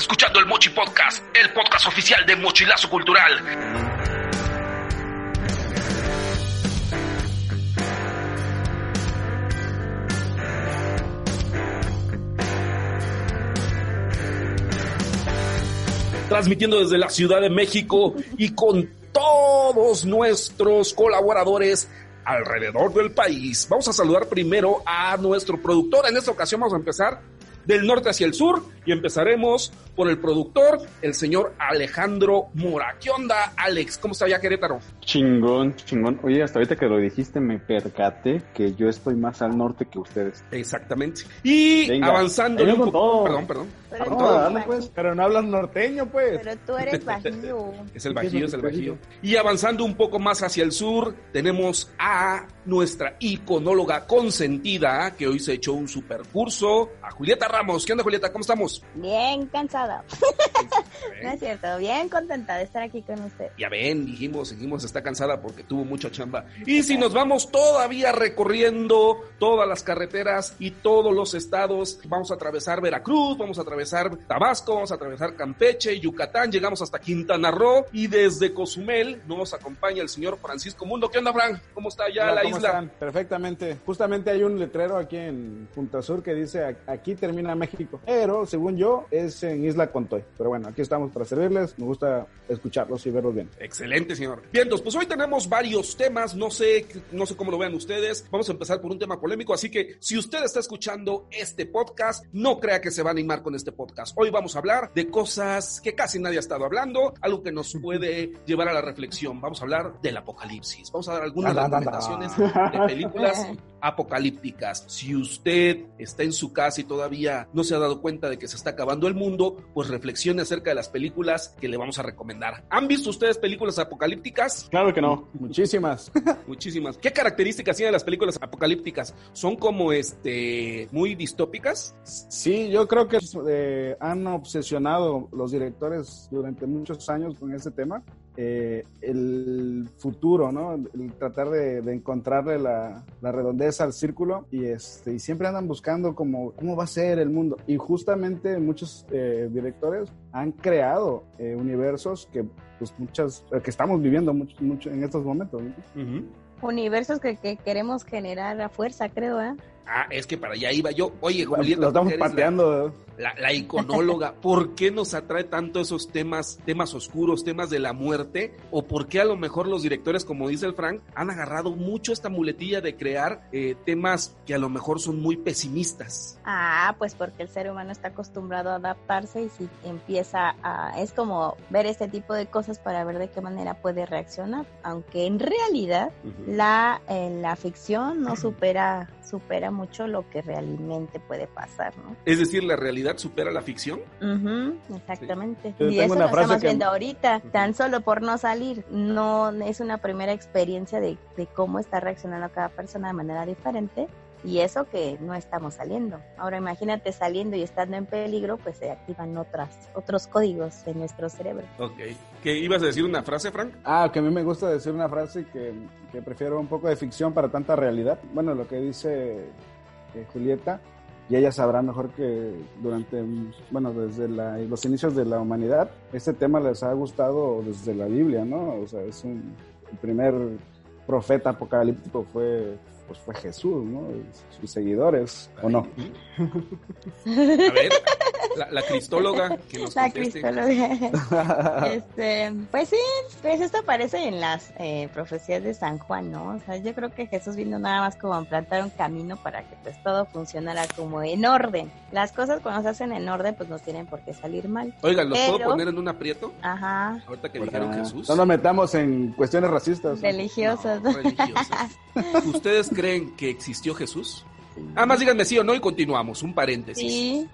Escuchando el Mochi Podcast, el podcast oficial de Mochilazo Cultural. Transmitiendo desde la Ciudad de México y con todos nuestros colaboradores alrededor del país. Vamos a saludar primero a nuestro productor. En esta ocasión vamos a empezar del norte hacia el sur y empezaremos por el productor, el señor Alejandro Mora. ¿Qué onda, Alex? ¿Cómo está ya Querétaro? Chingón, chingón. Oye, hasta ahorita que lo dijiste me percaté que yo estoy más al norte que ustedes. Exactamente. Y Venga, avanzando. Perdón, perdón. Pero tú- dale, pues. Pero no hablas norteño, pues. Pero tú eres bajío. Es el bajío, es el bajío. Y avanzando un poco más hacia el sur, tenemos a nuestra iconóloga consentida, que hoy se echó un super curso, a Julieta Ramos. ¿Qué onda, Julieta? ¿Cómo estamos? Bien cansada. No es cierto, bien contenta de estar aquí con usted. Ya ven, dijimos, dijimos, está cansada porque tuvo mucha chamba. Y si nos vamos todavía recorriendo todas las carreteras y todos los estados, vamos a atravesar Veracruz, vamos a atravesar Tabasco, vamos a atravesar Campeche, Yucatán, llegamos hasta Quintana Roo y desde Cozumel nos acompaña el señor Francisco Mundo. ¿Qué onda, Fran? ¿Cómo está ya Hola, la ¿cómo isla? están? Perfectamente. Justamente hay un letrero aquí en Punta Sur que dice "A- aquí termina México. Pero según yo es en Isla Contoy. Pero bueno, aquí estamos para servirles. Me gusta escucharlos y verlos bien. Excelente, señor. Bien, pues hoy tenemos varios temas, no sé, no sé cómo lo vean ustedes. Vamos a empezar por un tema polémico, así que si usted está escuchando este podcast, no crea que se va a animar con este podcast. Hoy vamos a hablar de cosas que casi nadie ha estado hablando, algo que nos puede llevar a la reflexión. Vamos a hablar del apocalipsis. Vamos a dar algunas Da, da, da, da. recomendaciones de películas apocalípticas. Si usted está en su casa y todavía no se ha dado cuenta de que se está acabando el mundo, pues reflexione acerca de las películas que le vamos a recomendar. ¿Han visto ustedes películas apocalípticas? Claro que no. Muchísimas. Muchísimas. ¿Qué características tienen las películas apocalípticas? ¿Son como este muy distópicas? Sí, yo creo que eh, han obsesionado los directores durante muchos años con este tema. Eh, el futuro, ¿no? El tratar de, de encontrarle la, la redondeza al círculo y, este, y siempre andan buscando como, cómo va a ser el mundo. Y justamente muchos eh, directores han creado eh, universos que, pues, muchas, eh, que estamos viviendo mucho, mucho en estos momentos. ¿no? Universos que, que queremos generar a fuerza, creo, ¿eh? Ah, es que para allá iba yo. Oye, Julieta, Lo estamos eres la- pateando. La, la iconóloga, ¿por qué nos atrae tanto esos temas, temas oscuros, temas de la muerte? ¿O por qué a lo mejor los directores, como dice el Frank, han agarrado mucho esta muletilla de crear eh, temas que a lo mejor son muy pesimistas? Ah, pues porque el ser humano está acostumbrado a adaptarse y si empieza a... Es como ver este tipo de cosas para ver de qué manera puede reaccionar, aunque en realidad la, eh, la ficción no supera, supera mucho lo que realmente puede pasar, ¿no? Es decir, la realidad supera la ficción. Ujú, exactamente. Y eso una lo frase estamos que- viendo ahorita, tan solo por no salir. No es una primera experiencia de, de cómo está reaccionando cada persona de manera diferente. Y eso que no estamos saliendo. Ahora imagínate saliendo y estando en peligro, pues se activan otras, otros códigos de nuestro cerebro. Ok. ¿Qué ibas a decir una frase, Frank? Ah, que a mí me gusta decir una frase que, que prefiero un poco de ficción para tanta realidad. Bueno, lo que dice eh, Julieta, y ella sabrá mejor que durante, bueno, desde la- los inicios de la humanidad, este tema les ha gustado desde la Biblia, ¿no? O sea, es un, el primer profeta apocalíptico fue, pues fue Jesús, ¿no? Sus seguidores, ¿o no? A ver, la, la cristóloga que nos La conteste. cristóloga. este, pues sí, pues esto aparece en las eh, profecías de San Juan, ¿no? O sea, yo creo que Jesús vino nada más como a plantar un camino para que pues todo funcionara como en orden. Las cosas cuando se hacen en orden pues no tienen por qué salir mal. Oigan, ¿los puedo poner en un aprieto? Ajá, Ahorita que dijeron Jesús. No nos metamos en cuestiones racistas. religiosas. No, religiosas. ¿Ustedes creen que existió Jesús? Ah, más díganme sí o no y continuamos. Un paréntesis. Sí.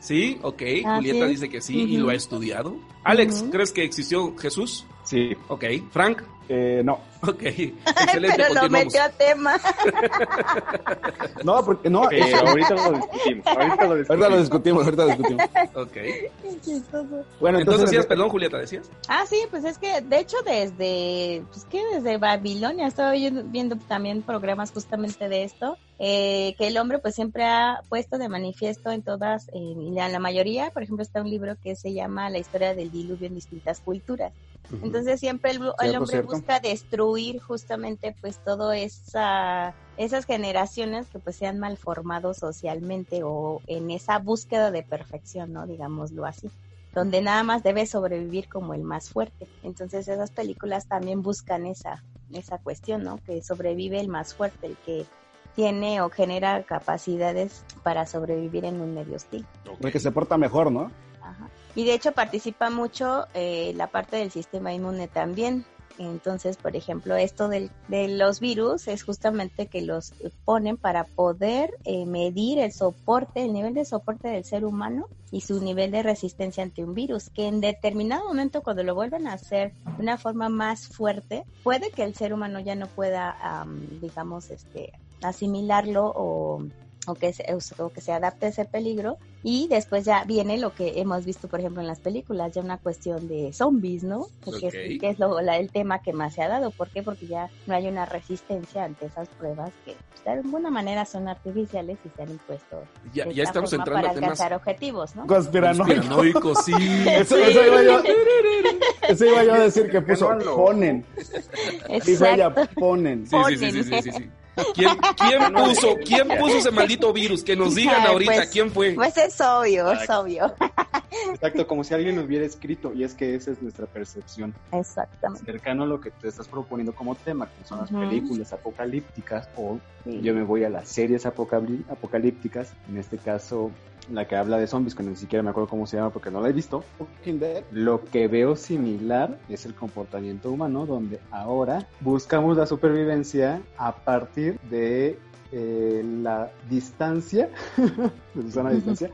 ¿Sí? Ok. Julieta dice que sí y lo ha estudiado. Alex. ¿crees que existió Jesús? Sí, Ok. Frank. Eh, no, Ok. Excelente. Pero lo metió a tema. no, porque no. pero ahorita lo discutimos. Ahorita lo Ahorita lo discutimos. discutimos, ahorita lo discutimos. Ok. Bueno, Entonces, entonces, decías, perdón, Julieta, decías. Ah, sí, pues es que de hecho desde, pues que desde Babilonia estaba viendo, viendo también programas justamente de esto, eh, que el hombre pues siempre ha puesto de manifiesto en todas, en la, la mayoría, por ejemplo está un libro que se llama La historia del diluvio en distintas culturas. Entonces siempre el, hombre cierto. busca destruir justamente pues todo esa esas generaciones que pues se han malformado socialmente o en esa búsqueda de perfección, ¿no? Digámoslo así donde nada más debe sobrevivir como el más fuerte. Entonces esas películas también buscan esa, esa cuestión, ¿no? Que sobrevive el más fuerte, el que tiene o genera capacidades para sobrevivir en un medio hostil. el que se porta mejor, ¿no? Ajá. Y de hecho participa mucho eh, la parte del sistema inmune también. Entonces, por ejemplo, esto del, de los virus es justamente que los ponen para poder eh, medir el soporte, el nivel de soporte del ser humano y su nivel de resistencia ante un virus, que en determinado momento cuando lo vuelven a hacer de una forma más fuerte, puede que el ser humano ya no pueda, am, digamos, este, asimilarlo o o que, se, o que se adapte a ese peligro y después ya viene lo que hemos visto por ejemplo en las películas ya una cuestión de zombies no es, que es lo, la- el tema que más se ha dado ¿por qué? porque ya no hay una resistencia ante esas pruebas que pues, de alguna manera son artificiales y se han impuesto Ya, ya esta estamos forma entrando para a temas alcanzar objetivos ¿no? Conspiranoico. conspiranoicos, sí. Eso, eso iba yo, eso iba yo a decir que puso ponen. Dijo ella, Exacto. ponen. Sí, sí, sí, sí, sí, sí, sí. ¿Quién, quién puso, quién puso ese maldito virus? Que nos digan ahorita pues, quién fue. pues es obvio es obvio Exacto, como si alguien lo hubiera escrito. Y es que esa es nuestra percepción. exactamente Cercano a lo que te estás proponiendo como tema, que son las películas apocalípticas o Sí. yo me voy a las series apocalípticas, en este caso la que habla de zombies, que ni siquiera me acuerdo cómo se llama porque no la he visto. Lo que veo similar es el comportamiento humano, donde ahora buscamos la supervivencia a partir de eh, la distancia, de Susana distancia,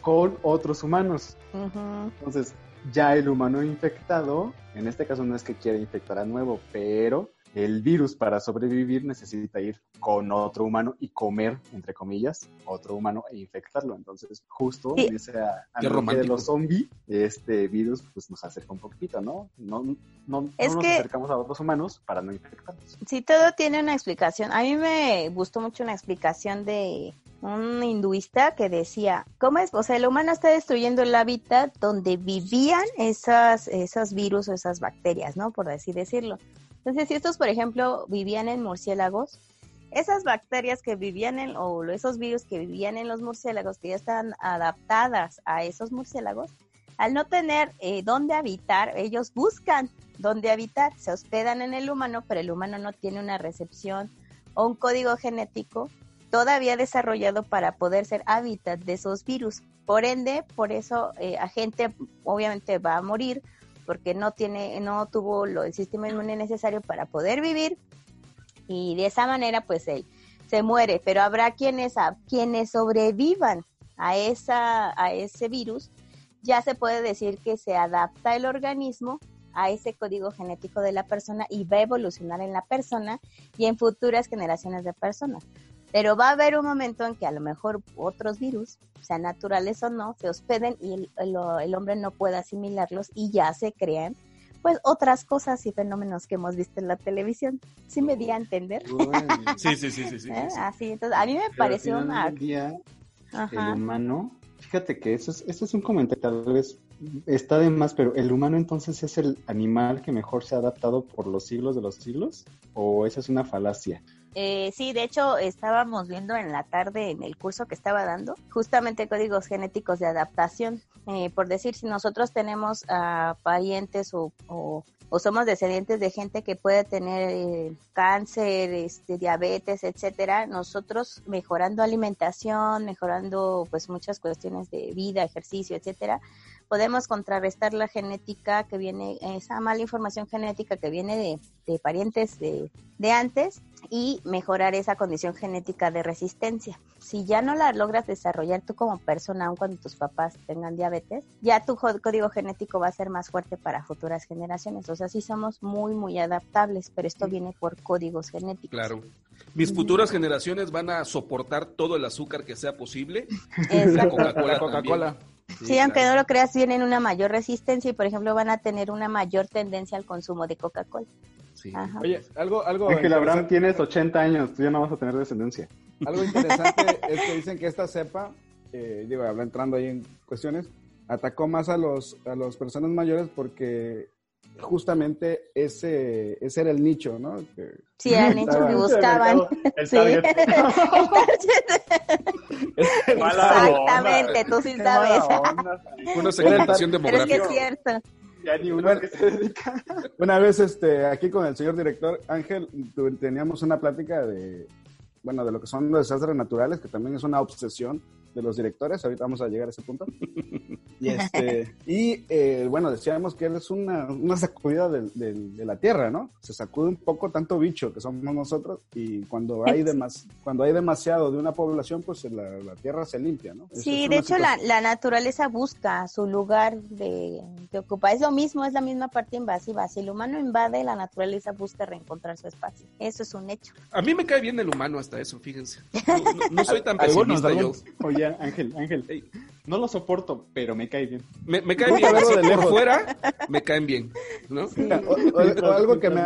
con otros humanos. Entonces, ya el humano infectado, en este caso no es que quiera infectar a nuevo, pero el virus para sobrevivir necesita ir con otro humano y comer, entre comillas, otro humano e infectarlo. Entonces, justo Sí. en esa de los zombies, este virus pues nos acerca un poquito, ¿no? No, no, no nos que- acercamos a otros humanos para no infectarnos. Sí, todo tiene una explicación. A mí me gustó mucho una explicación de un hinduista que decía, ¿cómo es? O sea, el humano está destruyendo el hábitat donde vivían esas, esos virus o esas bacterias, ¿no? Por así decirlo. Entonces, si estos, por ejemplo, vivían en murciélagos, esas bacterias que vivían en, o esos virus que vivían en los murciélagos, que ya están adaptadas a esos murciélagos, al no tener eh, dónde habitar, ellos buscan dónde habitar, se hospedan en el humano, pero el humano no tiene una recepción o un código genético todavía desarrollado para poder ser hábitat de esos virus. Por ende, por eso eh, a gente obviamente va a morir porque no tiene, no tuvo lo, el sistema inmune necesario para poder vivir. Y de esa manera pues él se muere, pero habrá quienes quienes sobrevivan a esa a ese virus, ya se puede decir que se adapta el organismo a ese código genético de la persona y va a evolucionar en la persona y en futuras generaciones de personas. Pero va a haber un momento en que a lo mejor otros virus, sean naturales o no, se hospeden y el, el- el hombre no puede asimilarlos y ya se crean pues otras cosas y fenómenos que hemos visto en la televisión. ¿Sí me di a entender? Sí, sí, sí, sí, sí. ¿Eh? sí. Así, entonces a mí me Pero pareció una... del día, el Ajá. humano, fíjate que eso es, eso es un comentario, tal vez está de más, pero ¿el humano entonces es el animal que mejor se ha adaptado por los siglos de los siglos? ¿O esa es una falacia? Eh, sí, de hecho estábamos viendo en la tarde en el curso que estaba dando justamente códigos genéticos de adaptación. Eh, por decir, si nosotros tenemos a parientes o, o somos descendientes de gente que puede tener eh, cáncer, este, diabetes, etcétera, nosotros mejorando alimentación, mejorando pues muchas cuestiones de vida, ejercicio, etcétera, podemos contrarrestar la genética que viene, esa mala información genética que viene de, de parientes de, de antes y mejorar esa condición genética de resistencia. Si ya no la logras desarrollar tú como persona, aun cuando tus papás tengan diabetes, ya tu código genético va a ser más fuerte para futuras generaciones. O sea, sí somos muy, muy adaptables, pero esto viene por códigos genéticos. Claro. Mis futuras generaciones van a soportar todo el azúcar que sea posible. La Coca-Cola. Sí, aunque no lo creas, tienen una mayor resistencia y, por ejemplo, van a tener una mayor tendencia al consumo de Coca-Cola. Sí. Oye, algo, algo. Ángel Abraham, tienes 80 años, tú ya no vas a tener descendencia. Algo interesante es que dicen que esta cepa, eh, digo, entrando ahí en cuestiones, atacó más a los a las personas mayores porque justamente ese, ese era el nicho, ¿no? Que Sí, eran nicho que buscaban. El Sí. target. Exactamente, tú sí sabes. Una segmentación Pero es que demográfica. es cierto. Ya ni uno que se dedica. Una vez este, aquí con el señor director Ángel teníamos una plática de, bueno, de lo que son los desastres naturales, que también es una obsesión de los directores, ahorita vamos a llegar a ese punto. Y, este, y eh, bueno, decíamos que es una, una sacudida del- del- de la tierra, ¿no? Se sacude un poco tanto bicho que somos nosotros y cuando hay, demas, cuando hay demasiado de una población, pues la, la tierra se limpia, ¿no? Sí, es de hecho la, naturaleza busca su lugar de, de ocupar. Es lo mismo, es la misma parte invasiva. Si el humano invade, la naturaleza busca reencontrar su espacio. Eso es un hecho. A mí me cae bien el humano hasta eso, fíjense. No, no- no soy tan pesimista yo. algunos. Oye, Ángel, Ángel, Ey. No lo soporto, pero me cae bien. Me, me cae bien, verlo de fuera me caen bien, ¿no? O- o- o algo que me.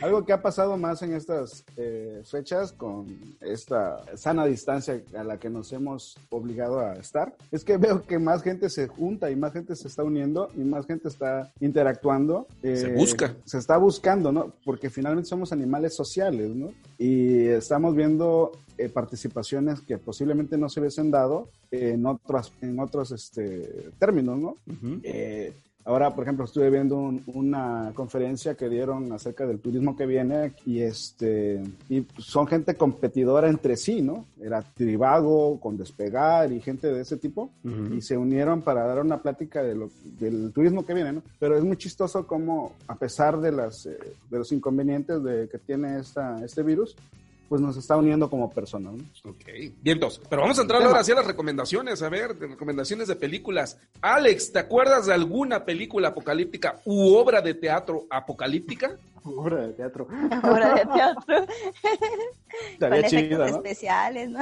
Algo que ha pasado más en estas eh, fechas con esta sana distancia a la que nos hemos obligado a estar, es que veo que más gente se junta y más gente se está uniendo y más gente está interactuando. eh, Se busca. Se está buscando, ¿no? Porque finalmente somos animales sociales, ¿no? Y estamos viendo eh, participaciones que posiblemente no se hubiesen dado en otras, en otros este, términos, ¿no? Eh, ahora, por ejemplo, estuve viendo un- una conferencia que dieron acerca del turismo que viene y este y son gente competidora entre sí, ¿no? Era Tribago con Despegar y gente de ese tipo Ujú. y se unieron para dar una plática de lo, del turismo que viene, ¿no? Pero es muy chistoso cómo, a pesar de, las, eh, de los inconvenientes de, que tiene esta, este virus, pues nos está uniendo como personas, ¿no? Ok, bien, entonces, pero vamos a entrar ahora hacia las recomendaciones, a ver, de recomendaciones de películas. Alex, ¿te acuerdas de alguna película apocalíptica u obra de teatro apocalíptica? Obra de teatro. Obra de teatro Estaría chida, ¿no? especiales, ¿no?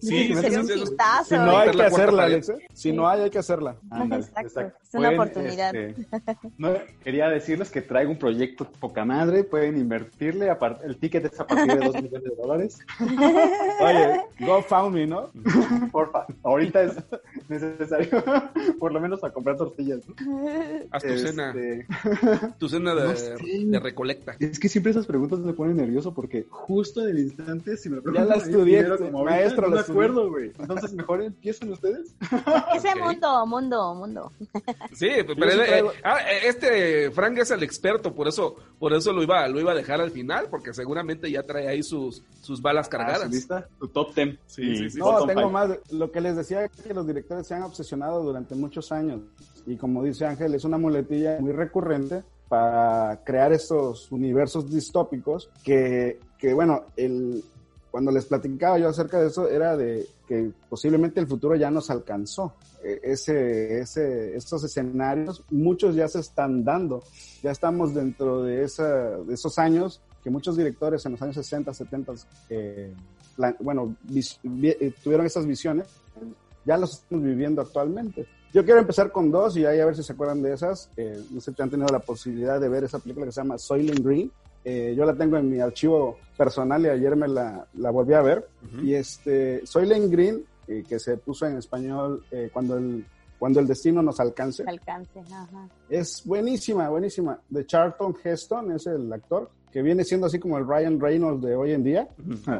Sí, Sería un. Si no hay que hacerla, pared. Alex. ¿eh? Si no hay, hay que hacerla. Ándale, Exacto, es una oportunidad. este, no, quería decirles que traigo un proyecto poca madre, pueden invertirle, apart- el ticket es a partir de 2 millones de dólares. Oye, GoFundMe, ¿no? Porfa, ahorita es necesario, por lo menos a comprar tortillas. Haz tu Este, cena, tu cena de, no. De recolecta. Es que siempre esas preguntas me ponen nervioso porque justo en el instante, si me preguntan la ahí estudié, primero como ahorita, maestro, no la me acuerdo, güey. Entonces, mejor empiezan ustedes. Ese Ok. mundo, mundo, mundo. Sí, pero él- traigo- eh, ah, eh, este Frank es el experto, por eso, por eso lo iba, lo iba a dejar al final, porque seguramente ya trae ahí sus, sus balas Ah, cargadas. ¿su lista? Tu top 10. Sí, sí, sí. No, tengo five. más. Lo que les decía es que los directores se han obsesionado durante muchos años. Y como dice Ángel, es una muletilla muy recurrente para crear estos universos distópicos que, que bueno, el, cuando les platicaba yo acerca de eso, era de que posiblemente el futuro ya nos alcanzó. E- Ese, ese, estos escenarios, muchos ya se están dando. Ya estamos dentro de, esa, de esos años que muchos directores en los años 60, 70, eh, plan- bueno, vis- vi- eh, tuvieron esas visiones, ya los estamos viviendo actualmente. Yo quiero empezar con dos y ahí a ver si se acuerdan de esas. Eh, no sé si han tenido la posibilidad de ver esa película que se llama Soylent Green. Eh, yo la tengo en mi archivo personal y ayer me la, la volví a ver. Ujú. Y este, Soylent Green, eh, que se puso en español eh, cuando, el, cuando el destino nos alcance, Alcance, ajá. es buenísima, buenísima. De Charlton Heston es el actor, que viene siendo así como el Ryan Reynolds de hoy en día.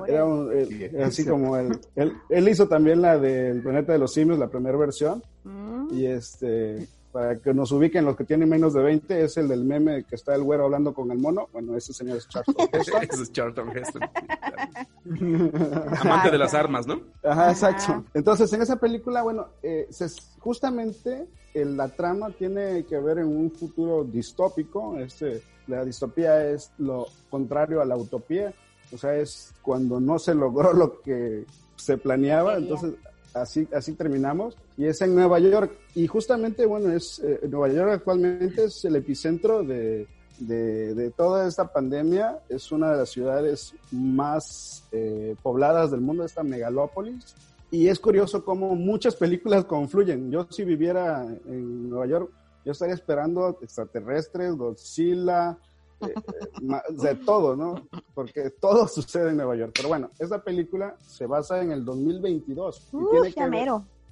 Era un- eh, Sí, así sí. como el, él, él hizo también la del Planeta de los Simios, la primera versión. Mm. Y este para que nos ubiquen los que tienen menos de 20, es el del meme que está el güero hablando con el mono. Bueno, ese señor es Charlton Heston. Ese es Charlton Heston. Amante de las armas, ¿no? Ajá, exacto. Entonces, en esa película, bueno, eh, se, justamente la trama tiene que ver en un futuro distópico. Este, la distopía es lo contrario a la utopía. O sea, es cuando no se logró lo que se planeaba. Entonces, así, así terminamos. Y es en Nueva York. Y justamente, bueno, es eh, Nueva York actualmente es el epicentro de, de, toda esta pandemia. Es una de las ciudades más eh, pobladas del mundo, esta megalópolis. Y es curioso cómo muchas películas confluyen. Yo si viviera en Nueva York, yo estaría esperando extraterrestres, Godzilla, de todo, ¿no? Porque todo sucede en Nueva York. Pero bueno, esta película se basa en el 2022. y tiene que ver,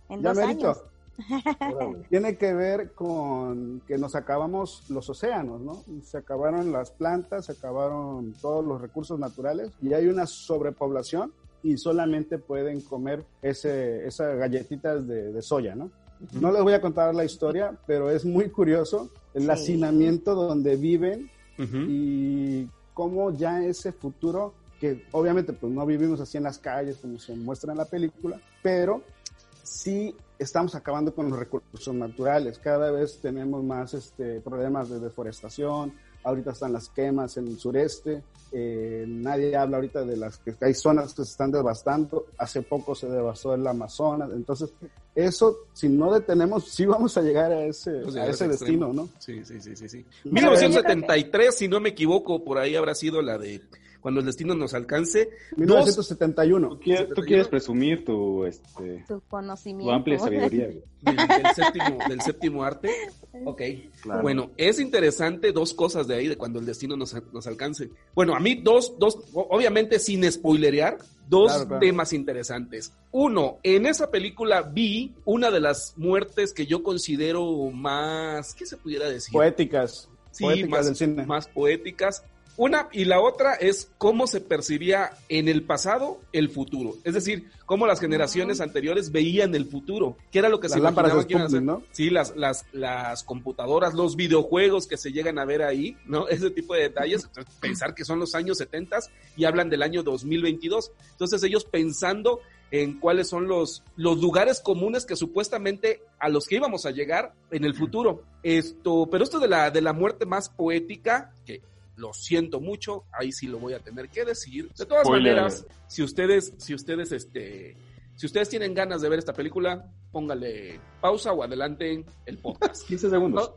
en dos años. tiene que ver con que nos acabamos los océanos, ¿no? Se acabaron las plantas, se acabaron todos los recursos naturales y hay una sobrepoblación y solamente pueden comer ese, esas galletitas de, soya, ¿no? No les voy a contar la historia, pero es muy curioso el hacinamiento donde viven y cómo ya ese futuro, que obviamente pues no vivimos así en las calles como se muestra en la película, pero sí estamos acabando con los recursos naturales. Cada vez tenemos más este, problemas de deforestación, ahorita están las quemas en el sureste, eh, nadie habla ahorita de las que hay zonas que se están devastando, hace poco se devastó el Amazonas, entonces eso, si no detenemos, sí vamos a llegar a ese, a ese destino, ¿no? Sí, sí, sí, sí. sí. 1973, si no me equivoco, por ahí habrá sido la de cuando el destino nos alcance. 1971. ¿Tú quieres, presumir tu, este, tu conocimiento. Tu amplia sabiduría. Del, séptimo, del séptimo arte. Ok. Bueno, es interesante dos cosas de ahí, de cuando el destino nos, nos alcance. Bueno, a mí dos, dos, obviamente sin spoilerear, dos temas interesantes. Uno, en esa película vi una de las muertes que yo considero más, ¿qué se pudiera decir? Poéticas. Sí, más, más poéticas una y la otra es cómo se percibía en el pasado el futuro. Es decir, cómo las generaciones anteriores veían el futuro. ¿Qué era lo que se imaginaban que iban ¿no? Sí, las, las, las computadoras, los videojuegos que se llegan a ver ahí, ¿no? Ese tipo de detalles. Pensar que son los años 70 y hablan del año 2022. Entonces ellos pensando en cuáles son los, los lugares comunes que supuestamente a los que íbamos a llegar en el futuro. Esto, pero esto de la, de la muerte más poética, que lo siento mucho, ahí sí lo voy a tener que decir. De todas maneras, si ustedes, si ustedes, este, si ustedes tienen ganas de ver esta película, póngale pausa o adelanten el podcast. 15 segundos.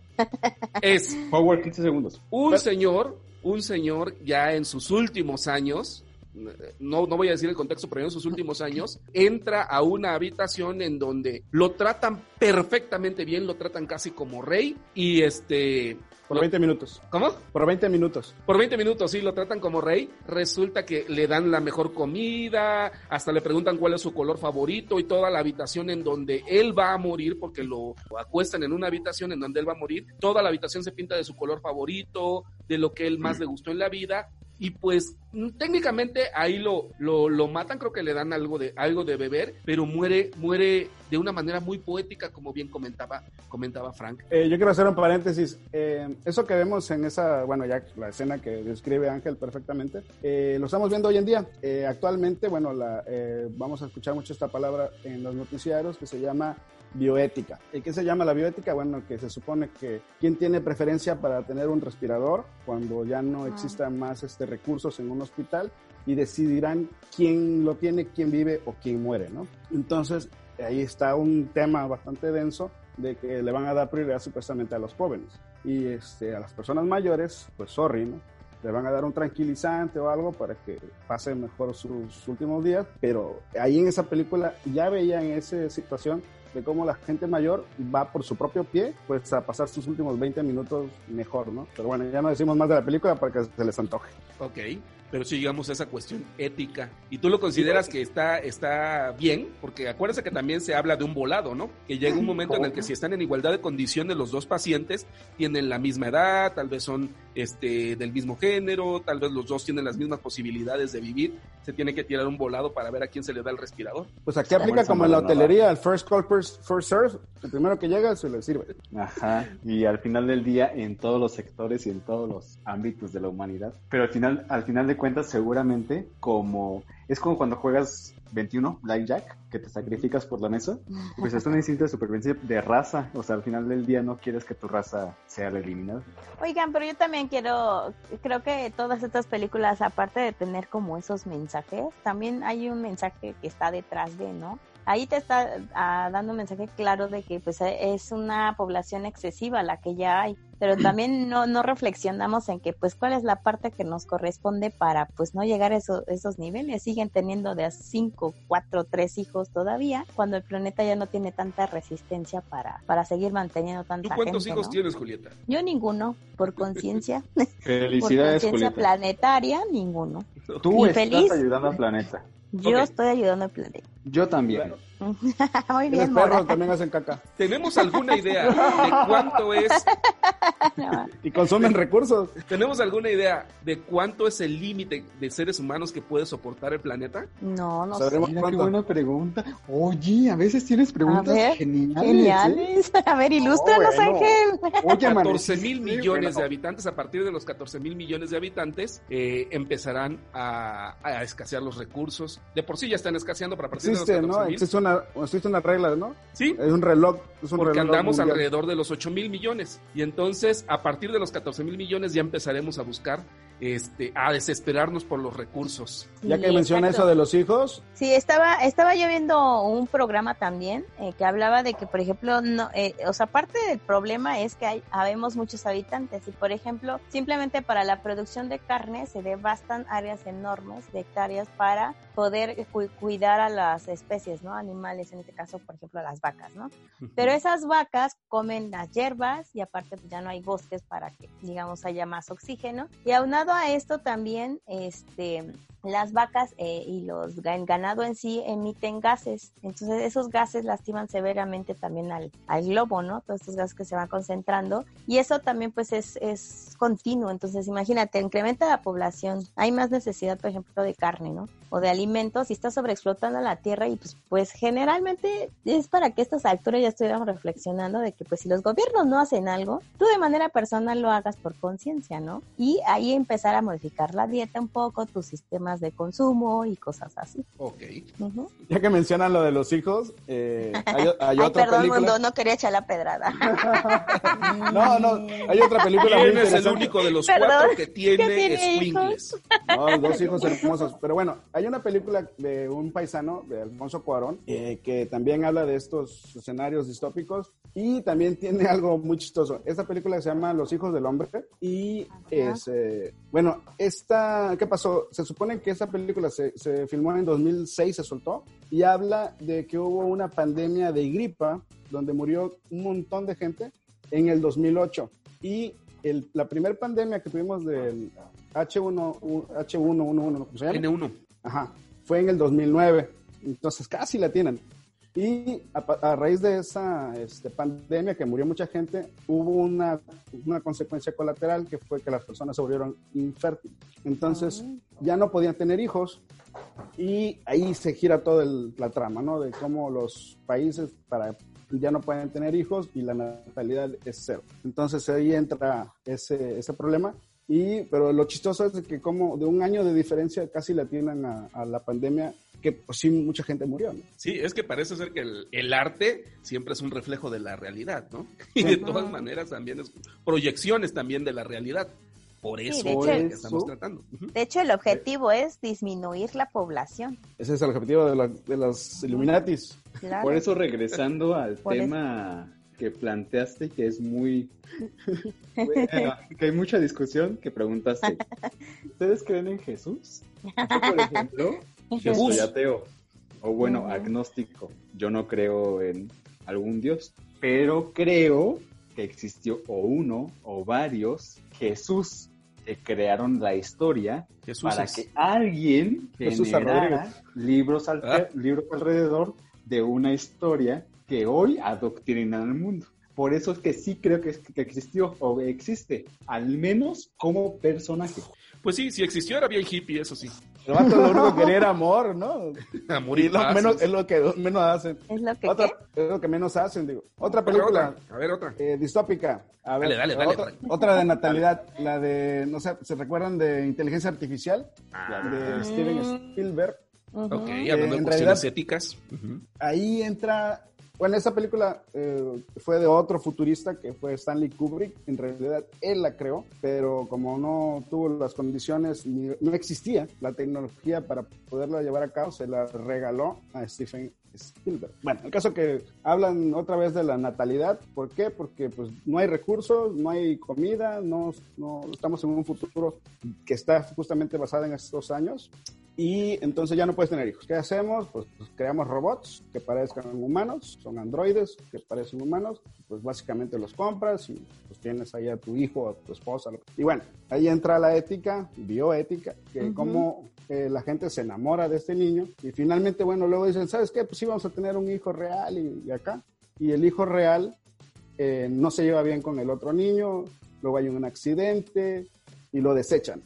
Es Power 15 segundos. Un señor, un señor ya en sus últimos años, no, no voy a decir el contexto, pero en sus últimos años, entra a una habitación en donde lo tratan perfectamente bien, lo tratan casi como rey y este por 20 minutos. ¿Cómo? Por 20 minutos. Por 20 minutos, sí, lo tratan como rey. Resulta que le dan la mejor comida, hasta le preguntan cuál es su color favorito y toda la habitación en donde él va a morir, porque lo acuestan en una habitación en donde él va a morir. Toda la habitación se pinta de su color favorito, de lo que él más le gustó en la vida y pues mm, técnicamente ahí lo, lo, matan, creo que le dan algo de, algo de beber, pero muere, muere de una manera muy poética, como bien comentaba, comentaba Frank. Eh, yo quiero hacer un paréntesis. Eh, eso que vemos en esa, bueno, ya la escena que describe Ángel perfectamente, eh, lo estamos viendo hoy en día. actualmente, bueno, la, vamos a escuchar mucho esta palabra en los noticiarios que se llama bioética. ¿Y qué se llama la bioética? Bueno, que se supone que quién tiene preferencia para tener un respirador cuando ya no existan más este, recursos en un hospital y decidirán quién lo tiene, quién vive o quién muere, ¿no? Entonces, ahí está un tema bastante denso de que le van a dar prioridad supuestamente a los jóvenes y este, a las personas mayores, pues sorry, ¿no? le van a dar un tranquilizante o algo para que pase mejor sus últimos días, pero ahí en esa película ya veían esa situación de cómo la gente mayor va por su propio pie, pues a pasar sus últimos 20 minutos mejor, ¿no? Pero bueno, ya no decimos más de la película para que se les antoje. Ok, pero si llegamos a esa cuestión ética, y tú lo consideras que está, está bien, porque acuérdense que también se habla de un volado, ¿no? Que llega un momento en el que si están en igualdad de condiciones los dos pacientes, tienen la misma edad, tal vez son este, del mismo género, tal vez los dos tienen las mismas posibilidades de vivir, se tiene que tirar un volado para ver a quién se le da el respirador. Pues aquí aplica como en la hotelería, el first call, first, first serve. El primero que llega se le sirve. Ajá, y al final del día en todos los sectores y en todos los ámbitos de la humanidad. Pero al final, al final de cuentas, seguramente como es como cuando juegas 21 Blackjack, que te sacrificas por la mesa, pues es un instinto de supervivencia de raza. O sea, al final del día no quieres que tu raza sea la eliminada. Oigan, pero yo también quiero, creo que todas estas películas, aparte de tener como esos mensajes, también hay un mensaje que está detrás de, ¿no? Ahí te está ah, dando un mensaje claro de que pues es una población excesiva la que ya hay, pero también no, no reflexionamos en que pues cuál es la parte que nos corresponde para pues no llegar a eso- esos niveles. Siguen teniendo de a cinco, cuatro, tres hijos todavía, cuando el planeta ya no tiene tanta resistencia para, para seguir manteniendo ¿Tú tanta cuántos gente, hijos ¿no? tienes, Julieta? Yo ninguno, por conciencia. por Felicidades, conciencia Julieta. planetaria, ninguno. Tú Y estás feliz. ayudando al planeta. Yo estoy ayudando al planeta. Yo también. Muy Los bien, perros Mora. también hacen caca. ¿Tenemos alguna idea de cuánto es No, Y consumen recursos. ¿Tenemos alguna idea de cuánto es el límite de seres humanos que puede soportar el planeta? no, no sé. Mira qué buena pregunta. Oye, a veces tienes preguntas A ver, geniales. ¿eh? Geniales. A ver, ilústranos, Oh, bueno. Ángel. Oye, 14 mil millones bueno. de habitantes, a partir de los 14 mil millones de habitantes, eh, empezarán a, a escasear los recursos. De por sí ya están escaseando, pero a partir Existe, de los ¿no? 14 mil. Existe una, existe una regla, ¿no? Sí, Es un reloj. Es un porque reloj andamos mundial. alrededor de los 8 mil millones. Y entonces, a partir de los 14 mil millones, ya empezaremos a buscar, este, a desesperarnos por los recursos. Ya que menciona exacto. eso de los hijos, Sí, estaba, estaba yo viendo un programa también eh, que hablaba de que, por ejemplo, no, eh, o sea, parte del problema es que hay, habemos muchos habitantes y, por ejemplo, simplemente para la producción de carne se devastan áreas enormes de hectáreas para poder cu- cuidar a las especies, ¿no? Animales, en este caso, por ejemplo, a las vacas, ¿no? Pero esas vacas comen las hierbas y aparte pues, ya no hay bosques para que, digamos, haya más oxígeno. Y aunado a esto también, este, las vacas eh, y los el ganado en sí emiten gases. Entonces esos gases lastiman severamente también al, al globo, ¿no? Todos estos gases que se van concentrando. Y eso también pues es, es continuo. Entonces imagínate, incrementa la población. Hay más necesidad, por ejemplo, de carne, ¿no? O de alimentos y está sobreexplotando la tierra y pues, pues generalmente es para que a estas alturas ya estuviéramos reflexionando de que pues si los gobiernos no hacen algo, tú de manera personal lo hagas por conciencia, ¿no? Y ahí empezar a modificar la dieta un poco, tus sistemas de consumo y cosas así. Ok. Ya que mencionan lo de los hijos, eh, hay, hay Ay, otra perdón, película. mundo, no quería echar la pedrada. No, no, hay otra película muy ¿Quién es el interesante. único de los Perdón, cuatro que tiene, ¿que tiene? No, dos hijos hermosos. Pero bueno, hay una película de un paisano, de Alfonso Cuarón, eh, que también habla de estos escenarios distópicos y también tiene algo muy chistoso. Esta película se llama Los hijos del hombre y es, eh, bueno, esta, ¿qué pasó? Se supone que esa película se, se filmó en 2006, se soltó y habla de que hubo una pandemia de gripa donde murió un montón de gente en el 2008 y el- la primera pandemia que tuvimos del H1, H1N1, ¿cómo se llama? N1. Ajá, fue en el 2009, entonces casi la tienen. Y a, a raíz de esa este, pandemia que murió mucha gente, hubo una, una consecuencia colateral que fue que las personas se volvieron infértiles. Entonces ya no podían tener hijos y ahí se gira toda la trama, ¿no? De cómo los países para ya no pueden tener hijos y la natalidad es cero. Entonces ahí entra ese, ese problema. Y, pero lo chistoso es que como de un año de diferencia casi la tienen a, a la pandemia, que pues sí mucha gente murió, ¿no? Sí, es que parece ser que el, el arte siempre es un reflejo de la realidad, ¿no? Y de todas maneras también es proyecciones también de la realidad. Por Sí, eso de es lo que estamos tratando. De hecho, el objetivo es disminuir la población. Ese es el objetivo de, la- de los Illuminatis. Claro. Por eso, regresando al Por tema que planteaste, que es muy. Bueno, que hay mucha discusión, que preguntaste: ¿Ustedes creen en Jesús? Yo, por ejemplo, yo soy ateo. O bueno, agnóstico. Yo no creo en algún Dios, pero creo que existió o uno o varios Jesús que crearon la historia Jesús para es- que alguien Jesús generara libros, al- Ah. libros alrededor de una historia que hoy adoctrina al mundo. Por eso es que sí creo que, que existió o existe, al menos como personaje. Pues sí, si existió era bien hippie, eso sí. El vato lo único que quería era amor, ¿no? Amor Y y lo menos, es lo que menos hacen. Es lo que Otra, ¿qué? es lo que menos hacen, digo. Otra película otra. A ver, otra. eh, distópica. A ver, Dale, dale, dale, otra, de natalidad, la de, no sé, ¿se recuerdan de inteligencia artificial? Ah. de Steven Spielberg. Ujú. Ok, hablando Eh, de en cuestiones realidad- éticas. Ahí entra, bueno, esa película eh, fue de otro futurista que fue Stanley Kubrick. En realidad él la creó, pero como no tuvo las condiciones, ni- no existía la tecnología para poderla llevar a cabo, se la regaló a Stephen Spielberg. Bueno, el caso que hablan otra vez de la natalidad, ¿por qué? Porque pues no hay recursos, no hay comida, no, no estamos en un futuro que está justamente basado en estos años y entonces ya no puedes tener hijos. ¿Qué hacemos? Pues, pues, creamos robots que parezcan humanos, son androides que parecen humanos, pues básicamente los compras y pues tienes ahí a tu hijo, a tu esposa. Y bueno, ahí entra la ética, bioética, que Ujú. cómo eh, la gente se enamora de este niño y finalmente, bueno, luego dicen, ¿sabes qué? Pues sí, vamos a tener un hijo real y, y acá. Y el hijo real eh, no se lleva bien con el otro niño, luego hay un accidente y lo desechan.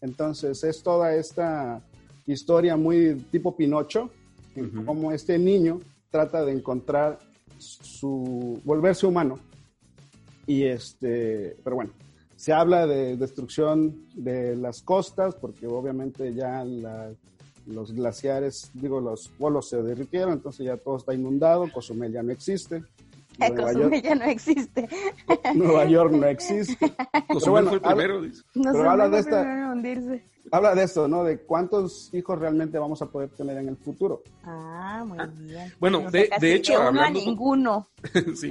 Entonces es toda esta historia muy tipo Pinocho, en Ujú. cómo este niño trata de encontrar su volverse humano. Y este, pero bueno, se habla de destrucción de las costas, porque obviamente ya la- los glaciares, digo, los polos se derritieron, entonces ya todo está inundado, Cozumel ya no existe. Nueva Cozumel York, ya no existe. Nueva York no existe. Cozumel bueno, fue el primero, dice. No Pero sé, habla de esta-. Habla de esto, ¿no? De cuántos hijos realmente vamos a poder tener en el futuro. Ah, muy bien. Bueno, No de- hecho, a hablando- ninguno. Sí.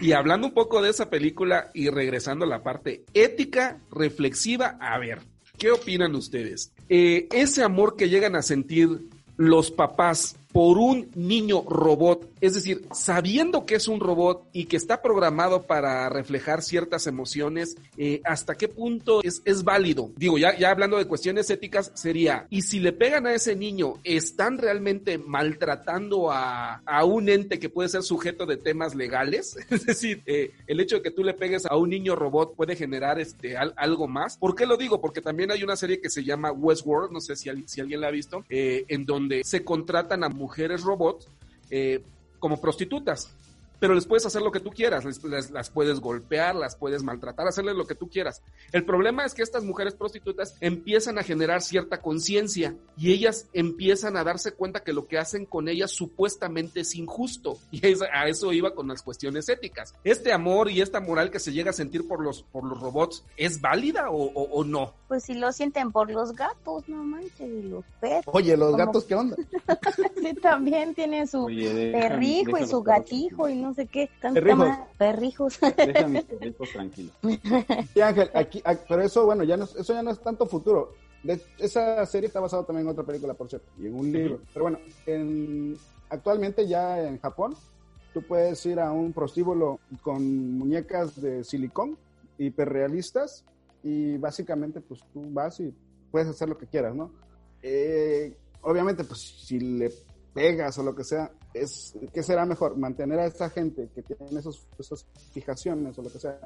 Y hablando un poco de esa película y regresando a la parte ética, reflexiva, a ver, ¿qué opinan ustedes? Eh, ese amor que llegan a sentir los papás por un niño robot, es decir, sabiendo que es un robot y que está programado para reflejar ciertas emociones, eh, ¿hasta qué punto es, es válido? Digo, ya, ya hablando de cuestiones éticas, sería, ¿y si le pegan a ese niño, están realmente maltratando a, a un ente que puede ser sujeto de temas legales? Es decir, eh, el hecho de que tú le pegues a un niño robot puede generar este, al- algo más. ¿Por qué lo digo? Porque también hay una serie que se llama Westworld, no sé si, si alguien la ha visto, eh, en donde se contratan a mujeres robots eh, como prostitutas. Pero les puedes hacer lo que tú quieras, les- les- las puedes golpear, las puedes maltratar, hacerles lo que tú quieras. El problema es que estas mujeres prostitutas empiezan a generar cierta conciencia y ellas empiezan a darse cuenta que lo que hacen con ellas supuestamente es injusto. Y es- a eso iba con las cuestiones éticas. ¿Este amor y esta moral que se llega a sentir por los, por los robots es válida o, o- o no? Pues si lo sienten por los gatos, no manches, y los perros. Oye, los ¿Cómo? gatos, ¿qué onda? Sí, también tienen su Oye, y su gatijo y no sé qué. Tanto Perrijos. más- Perrijos. Deja mis perritos tranquilos. Sí, Ángel, aquí, ah, pero eso, bueno, ya no, es- eso ya no es tanto futuro. De- esa serie está basada también en otra película, por cierto, y en un libro. Pero bueno, en, actualmente ya en Japón, tú puedes ir a un prostíbulo con muñecas de silicón hiperrealistas y básicamente pues tú vas y puedes hacer lo que quieras, ¿no? Eh, obviamente, pues si le pegas o lo que sea, es ¿qué será mejor? Mantener a esta gente que tiene esas fijaciones o lo que sea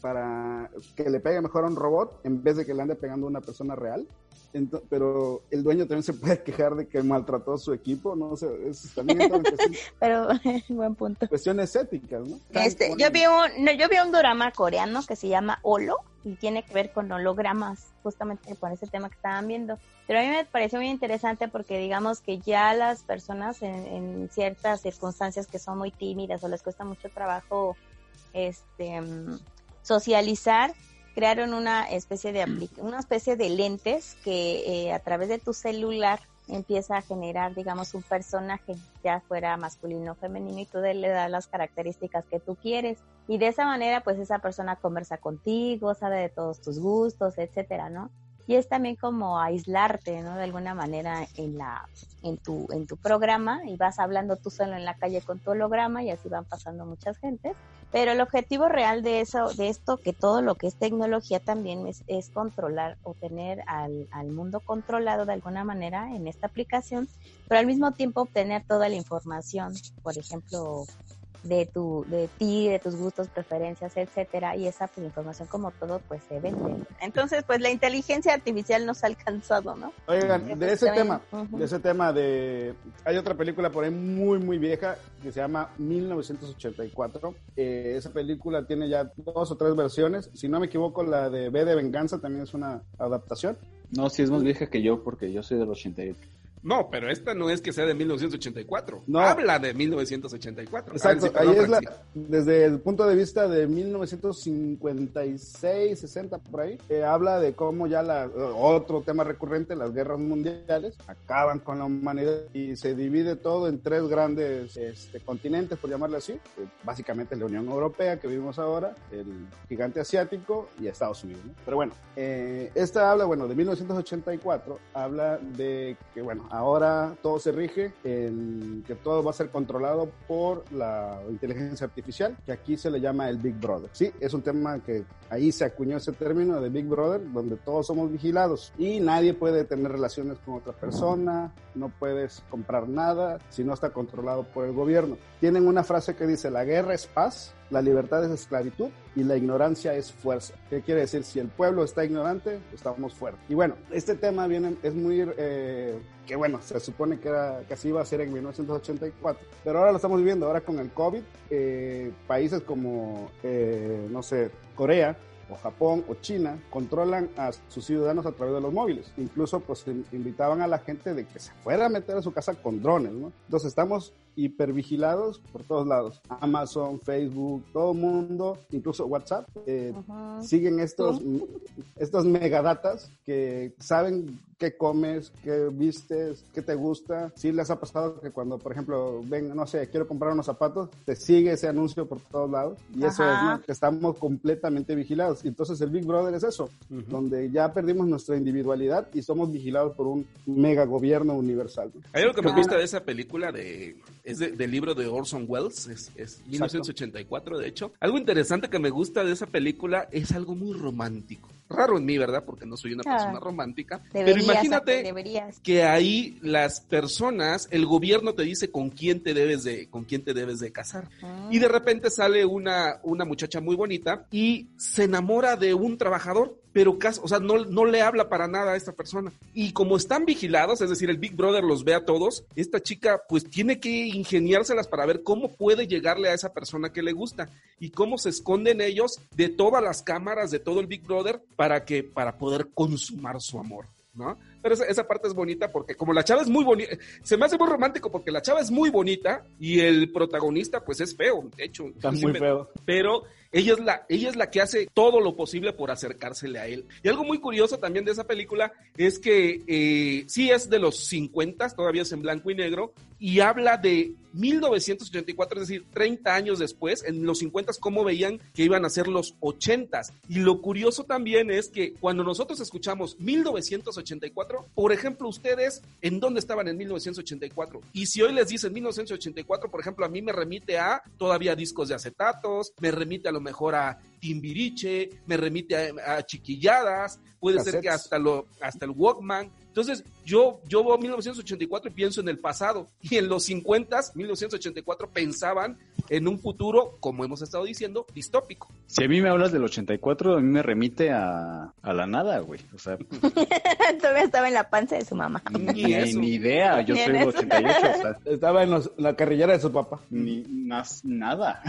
para que le pegue mejor a un robot en vez de que le ande pegando a una persona real. Ento- pero el dueño también se puede quejar de que maltrató a su equipo, ¿no? O sea, es, también cuestión- Pero, buen punto. cuestiones éticas, ¿no? Este, yo vi un, no, yo vi un drama coreano que se llama Holo y tiene que ver con hologramas, justamente con ese tema que estaban viendo. Pero a mí me pareció muy interesante porque digamos que ya las personas en, en ciertas circunstancias que son muy tímidas o les cuesta mucho trabajo este socializar, crearon una especie de una especie de lentes que eh, a través de tu celular empieza a generar, digamos, un personaje, ya fuera masculino o femenino, y tú le das las características que tú quieres. Y de esa manera, pues esa persona conversa contigo, sabe de todos tus gustos, etcétera, ¿no? Y es también como aislarte, ¿no? De alguna manera en la, en tu, en tu programa, y vas hablando tú solo en la calle con tu holograma, y así van pasando muchas gentes. Pero el objetivo real de eso, de esto, que todo lo que es tecnología también es, controlar o tener al, al mundo controlado de alguna manera en esta aplicación, pero al mismo tiempo obtener toda la información, por ejemplo, de tu, de ti, de tus gustos, preferencias, etcétera, y esa pues, información como todo pues se vende. Entonces, pues la inteligencia artificial nos ha alcanzado, ¿no? Oigan, de pues, ese tema, de ese tema de hay otra película por ahí muy muy vieja que se llama 1984. Eh, esa película tiene ya dos o tres versiones, si no me equivoco la de B de Venganza también es una adaptación. No, si es más vieja que yo porque yo soy del 88. No, pero esta no es que sea de 1984. No. Habla de 1984. Exacto, ahí es la, desde el punto de vista de 1956, 60 por ahí, eh, habla de cómo ya la, otro tema recurrente, las guerras mundiales, acaban con la humanidad y se divide todo en tres grandes este, continentes, por llamarle así, básicamente la Unión Europea que vivimos ahora, el gigante asiático y Estados Unidos. Pero bueno, eh, esta habla, bueno, de 1984, habla de que, bueno, ahora todo se rige en que todo va a ser controlado por la inteligencia artificial, que aquí se le llama el Big Brother. Sí, es un tema que ahí se acuñó ese término de Big Brother, donde todos somos vigilados y nadie puede tener relaciones con otra persona, no puedes comprar nada si no está controlado por el gobierno. Tienen una frase que dice, la guerra es paz la libertad es esclavitud y la ignorancia es fuerza. ¿Qué quiere decir? Si el pueblo está ignorante, estamos fuertes. Y bueno, este tema viene, es muy, eh, que bueno, se supone que, era, que así iba a ser en 1984, pero ahora lo estamos viviendo, ahora con el COVID, eh, países como, eh, no sé, Corea, o Japón o China controlan a sus ciudadanos a través de los móviles. Incluso pues invitaban a la gente de que se fuera a meter a su casa con drones, ¿no? Entonces estamos hipervigilados por todos lados. Amazon, Facebook, todo el mundo, incluso WhatsApp, eh, siguen estos, estos megadatas que saben qué comes, qué vistes, qué te gusta. Si les ha pasado que cuando, por ejemplo, ven, no sé, quiero comprar unos zapatos, te sigue ese anuncio por todos lados. Y eso es, que estamos completamente vigilados. Y entonces el Big Brother es eso, donde ya perdimos nuestra individualidad y somos vigilados por un mega gobierno universal. Hay algo que me gusta de esa película de es del libro de Orson Welles, es, es 1984 de hecho. Algo interesante que me gusta de esa película es algo muy romántico. Raro en mí, ¿verdad? Porque no soy una ah, persona romántica. pero imagínate que ahí las personas, el gobierno te dice con quién te debes de, con quién te debes de casar. Y de repente sale una, una muchacha muy bonita y se enamora de un trabajador pero o sea, no, no le habla para nada a esta persona. Y como están vigilados, es decir, el Big Brother los ve a todos, esta chica pues tiene que ingeniárselas para ver cómo puede llegarle a esa persona que le gusta y cómo se esconden ellos de todas las cámaras, de todo el Big Brother, para que, para poder consumar su amor, ¿no? Pero esa, parte es bonita porque como la chava es muy bonita, se me hace muy romántico porque la chava es muy bonita y el protagonista pues es feo, de hecho. Está muy feo. Pero ella es, la, ella es la que hace todo lo posible por acercársele a él. Y algo muy curioso también de esa película es que eh, sí es de los 50, todavía es en blanco y negro, y habla de 1984, es decir, 30 años después, en los 50, cómo veían que iban a ser los 80. Y lo curioso también es que cuando nosotros escuchamos 1984, por ejemplo, ustedes, ¿en dónde estaban en 1984? Y si hoy les dicen 1984, por ejemplo, a mí me remite a todavía discos de acetatos, me remite a lo mejor a Timbiriche, me remite a, chiquilladas, puede ser que hasta, lo, hasta el Walkman. Entonces, yo, yo veo 1984 y pienso en el pasado. Y en los 50, 1984, pensaban en un futuro, como hemos estado diciendo, distópico. Si a mí me hablas del 84, a mí me remite a, a la nada, güey. O sea, todavía estaba en la panza de su mamá. Ni, ni idea, yo soy del 88. Estaba en, la carrillera de su papá. Ni nada.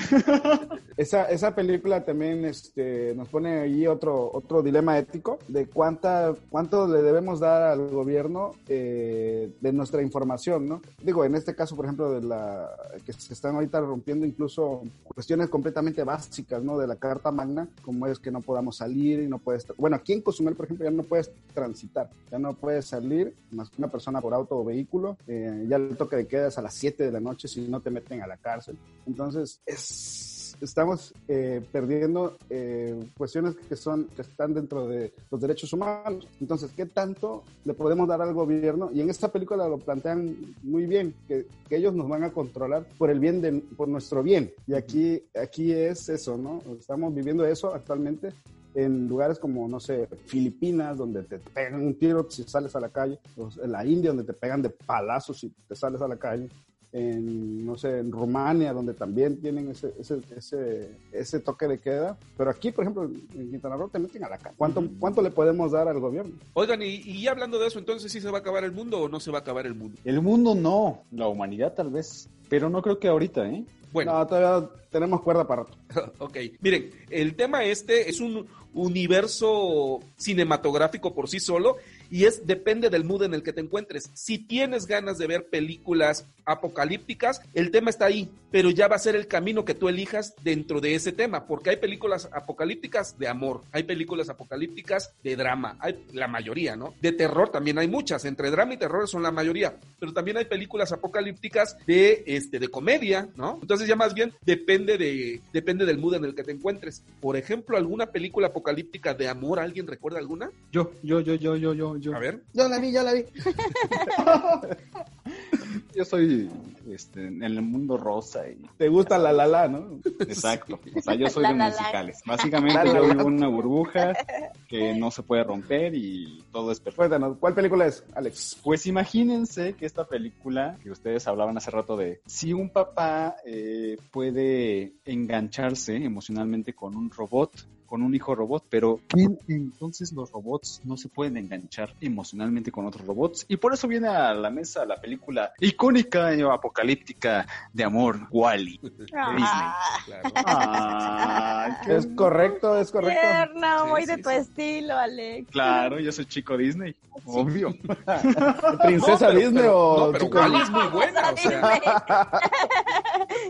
esa, esa película también este, nos pone ahí otro, otro dilema ético de cuánta, cuánto le debemos dar al gobierno eh, de nuestra información, ¿no? Digo, en este caso, por ejemplo, de la que se están ahorita rompiendo incluso cuestiones completamente básicas, ¿no? De la Carta Magna, como es que no podamos salir y no puedes... Bueno, aquí en Cozumel, por ejemplo, ya no puedes transitar, ya no puedes salir más que una persona por auto o vehículo, eh, ya el toque de quedas a las 7 de la noche si no te meten a la cárcel. Entonces, es estamos eh, perdiendo eh, cuestiones que son que están dentro de los derechos humanos. Entonces, ¿qué tanto le podemos dar al gobierno? Y en esta película lo plantean muy bien, que, que ellos nos van a controlar por el bien de, por nuestro bien. Y aquí, aquí es eso, ¿no? Estamos viviendo eso actualmente en lugares como, no sé, Filipinas, donde te pegan un tiro si sales a la calle, en la India, donde te pegan de palazos si te sales a la calle, en, no sé, en Rumania, donde también tienen ese, ese, ese, ese toque de queda. Pero aquí, por ejemplo, en Quintana Roo te meten a la casa. ¿Cuánto, ¿Cuánto le podemos dar al gobierno? Oigan, y, y hablando de eso, entonces sí se va a acabar el mundo o no se va a acabar el mundo? El mundo no, la humanidad tal vez, pero no creo que ahorita, ¿eh? Bueno, No, todavía tenemos cuerda para rato. ok. Miren, el tema este es un universo cinematográfico por sí solo y es depende del mood en el que te encuentres. Si tienes ganas de ver películas apocalípticas, el tema está ahí, pero ya va a ser el camino que tú elijas dentro de ese tema, porque hay películas apocalípticas de amor, hay películas apocalípticas de drama, hay la mayoría, ¿no? De terror también hay muchas, entre drama y terror son la mayoría, pero también hay películas apocalípticas de este de comedia, ¿no? Entonces ya más bien depende de depende del mood en el que te encuentres. Por ejemplo, alguna película apocalíptica de amor, ¿alguien recuerda alguna? Yo, yo, yo, yo, yo, yo, yo. A ver. Yo la vi, yo la vi. Yo soy este, en el mundo rosa y Te gusta la la la, ¿no? Exacto. O sea, yo soy La, de la, la. musicales. Básicamente yo vivo en una burbuja que no se puede romper y todo es perfecto. ¿cuál película es, Alex? Pues imagínense que esta película que ustedes hablaban hace rato de si un papá eh, puede engancharse emocionalmente con un robot, con un hijo robot, pero ¿qué entonces los robots no se pueden enganchar emocionalmente con otros robots y por eso viene a la mesa la película icónica y apocalíptica de amor Wally. Ah, Claro. Ay, qué Es correcto, es correcto. tierno, muy sí, de sí. tu estilo, Alex. Claro, yo soy chico Disney, obvio. ¿Princesa No, pero- Disney pero- o no, pero chico Wally Disney? es muy buena, o sea, Disney.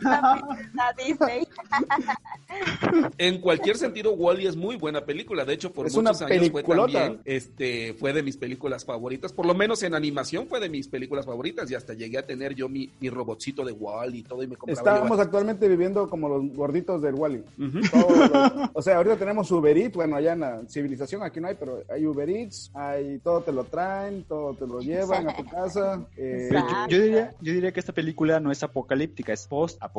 en cualquier sentido Wally es muy buena película, de hecho por Es muchos una años fue también este fue de mis películas favoritas, por lo menos en animación fue de mis películas favoritas y hasta llegué a tener yo mi, mi robotcito de Wally y todo y me compraba yo Estamos actualmente viviendo como los gorditos del Wally. Los- o sea, ahorita tenemos Uber Eats, bueno, allá en la civilización aquí no hay, pero hay Uber Eats, hay todo te lo traen, todo te lo llevan a tu casa. eh, yo, diría, yo diría que esta película no es apocalíptica, es post-apocalíptica.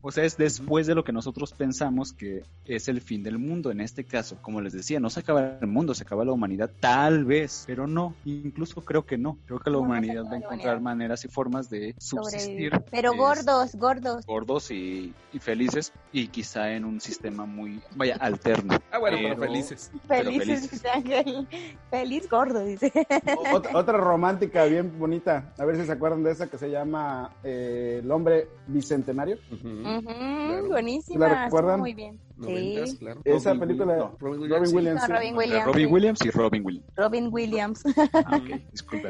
O sea, es después de lo que nosotros pensamos que es el fin del mundo. En este caso, como les decía, no se acaba el mundo, se acaba la humanidad, tal vez, pero no. Incluso creo que no. Creo que la No, humanidad va a encontrar humanidad. maneras y formas de subsistir. Sobrevivir. Pero es, gordos, gordos. Gordos y, y felices, y quizá en un sistema muy, vaya, alterno. Ah, bueno, pero, Pero- felices. pero Felices, felices. Feliz gordo, dice. Ot- otra romántica bien bonita, a ver si se acuerdan de esa que se llama eh, El hombre bicentenario. Ujú, buenísima. ¿La recuerdan? estuvo Muy bien. Noventas, Sí. claro. Esa Robin película de Robin Robin Williams, sí. No. Robin y Robin Williams. Robin Williams. Ah.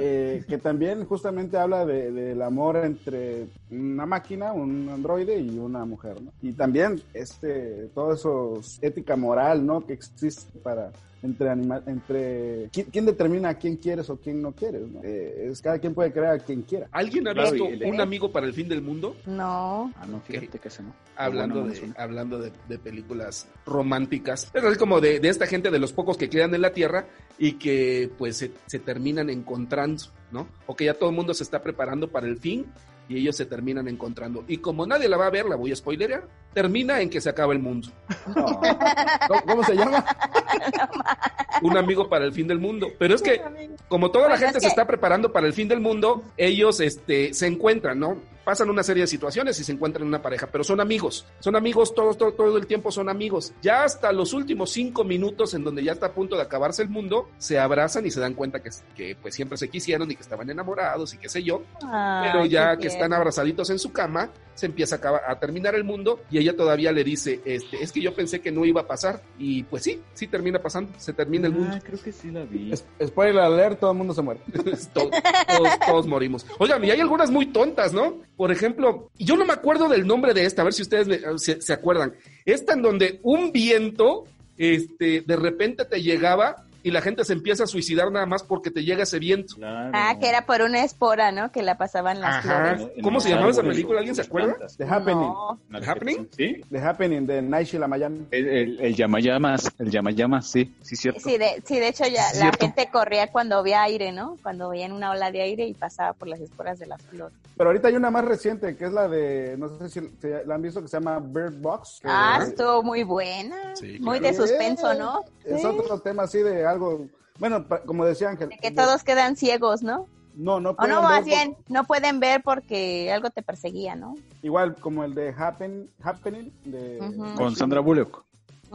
Eh, que también justamente habla de- del amor entre una máquina, un androide y una mujer, ¿no? Y también este, todo eso ética moral, ¿no? Que existe para entre anima entre ¿quién, quién determina a quién quieres o quién no quieres, ¿no? Eh, es cada quien puede creer a quien quiera. ¿Alguien ha Claro, visto el- un amigo para el fin del mundo? No. Ah, no, fíjate que no. Hablando, Bueno, de, hablando de, de películas románticas. Es así como de, de esta gente de los pocos que quedan en la Tierra y que pues se, se terminan encontrando, ¿no? O que ya todo el mundo se está preparando para el fin y ellos se terminan encontrando. Y como nadie la va a ver, la voy a spoilerear, termina en que se acaba el mundo. No. ¿Cómo, se llama? Un amigo para el fin del mundo. Pero es que como toda la gente se está preparando para el fin del mundo, ellos este, se encuentran, ¿no? Pasan una serie de situaciones y se encuentran en una pareja, pero son amigos, son amigos, todos, todo, todo el tiempo son amigos. Ya hasta los últimos cinco minutos en donde ya está a punto de acabarse el mundo, se abrazan y se dan cuenta que, que pues siempre se quisieron y que estaban enamorados y qué sé yo, pero ya que están abrazaditos en su cama, se empieza a, terminar el mundo y ella todavía le dice, este, es que yo pensé que no iba a pasar y pues sí, sí termina pasando, se termina el mundo. Ah, creo que sí la vi. Es- Spoiler alert, todo el mundo se muere. To- todos, todos morimos. Oigan, y hay algunas muy tontas, ¿no? Por ejemplo, yo no me acuerdo del nombre de esta, a ver si ustedes me- se, se acuerdan. Esta en donde un viento, este, de repente te llegaba y la gente se empieza a suicidar nada más porque te llega ese viento. Claro. Ah, que era por una espora, ¿no? Que la pasaban las Ajá. flores. En ¿Cómo se llamaba esa película? ¿Alguien se acuerda? plantas. The Happening. No. ¿La ¿The Happening? Sí. The Happening de Night Shyamalan. El, el, el llamallamas, el llamallamas, sí, sí, cierto. Sí de, sí, de hecho ya la Cierto. gente corría cuando veía aire, ¿no? Cuando veían una ola de aire y pasaba por las esporas de las flores. Pero ahorita hay una más reciente que es la de, no sé si si la han visto, que se llama Bird Box. que- Ah, estuvo muy buena. Sí, muy claro. de suspenso, ¿no? Es Sí. otro tema así de algo, bueno, como decía Ángel. De que todos quedan ciegos, ¿no? No, no O pueden no, ver más por- bien, no pueden ver porque algo te perseguía, ¿no? Igual como el de Happen, Happening, de... Con Sandra Bullock.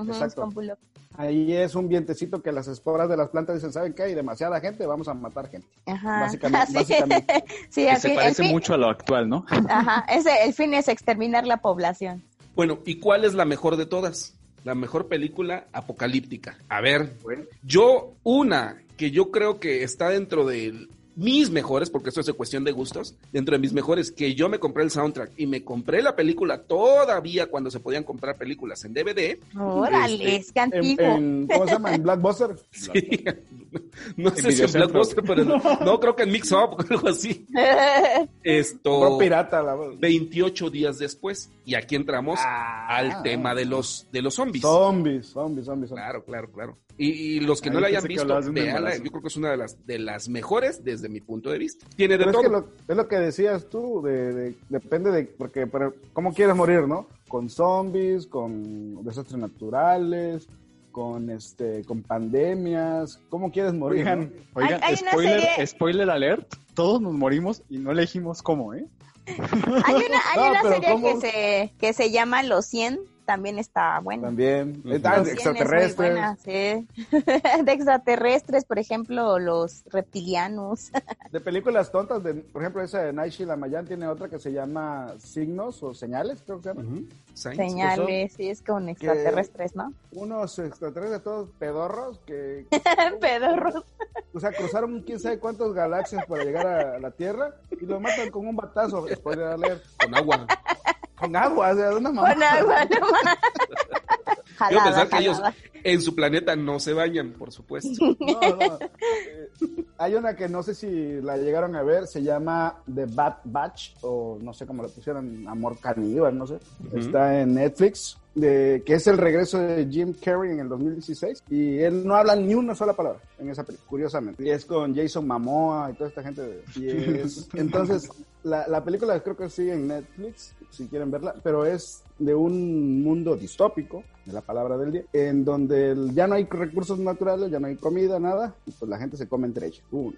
Exacto. con Bullock. Ahí es un vientecito que las esporas de las plantas dicen, ¿saben qué? Hay demasiada gente, vamos a matar gente. Ajá. Básicamente- Sí. básicamente. Sí, Que se fin- parece fin- mucho a lo actual, ¿no? Ajá, ese, el fin es exterminar la población. Bueno, ¿y cuál es la mejor de todas? La mejor película apocalíptica. A ver, yo una que yo creo que está dentro de mis mejores, porque esto es de cuestión de gustos, dentro de mis mejores, que yo me compré el soundtrack y me compré la película todavía cuando se podían comprar películas en DVD. Órale, Este, es que En, antiguo. en- ¿Cómo se llama? En Blockbuster. Sí. No sé si en. Blockbuster, pero no, no, creo que en Mix Up o algo así. Esto. pirata la voz. 28 días después. Y aquí entramos Ah. al tema de los, de los zombies. Zombies, zombies, zombies. zombies. Claro, claro, claro. Y, y los que no la hayan visto. Yo creo que es una de las, de las mejores desde mi punto de vista. Tiene de Pero es, todo. que lo, es lo que decías tú, de, de- depende de, porque, pero, ¿cómo quieres morir, no? Con zombies, con desastres naturales, con este, con pandemias, ¿cómo quieres morir? Oigan, no? oigan, Hay- hay spoiler, serie- spoiler alert. Todos nos morimos y no elegimos cómo, ¿eh? Hay una, hay No, una serie ¿cómo? que se, que se llama Los 100, también está buena. También, Ujú. Ah, Los de 100 es muy extraterrestres. buena, sí. de extraterrestres, por ejemplo, los reptilianos. De películas tontas, de, por ejemplo, esa de Night Shyamalan tiene otra que se llama Signos o Señales, creo que se llama. Signs. Señales, sí, es con extraterrestres, ¿no? Unos extraterrestres todos pedorros que, Pedorros. o sea, cruzaron quién sabe cuántas galaxias para llegar a la Tierra y los matan con un batazo, spoiler alert, Con agua. Con agua, o sea, de una mamá. Con agua, no más. Quiero Jalada, pensar que ellos en su planeta no se bañan, por supuesto. No, no. Eh, hay una que no sé si la llegaron a ver, se llama The Bad Batch, o no sé cómo la pusieron, Amor Caníbal, no sé. Está en Netflix, de, que es el regreso de Jim Carrey en el 2016, y él no habla ni una sola palabra en esa película, curiosamente. Y es con Jason Momoa y toda esta gente. de- y es- entonces, la, la película creo que sigue en Netflix, si quieren verla, pero es de un mundo distópico, de la palabra del día, en donde ya no hay recursos naturales, ya no hay comida, nada, y pues la gente se come entre ellos. Pum.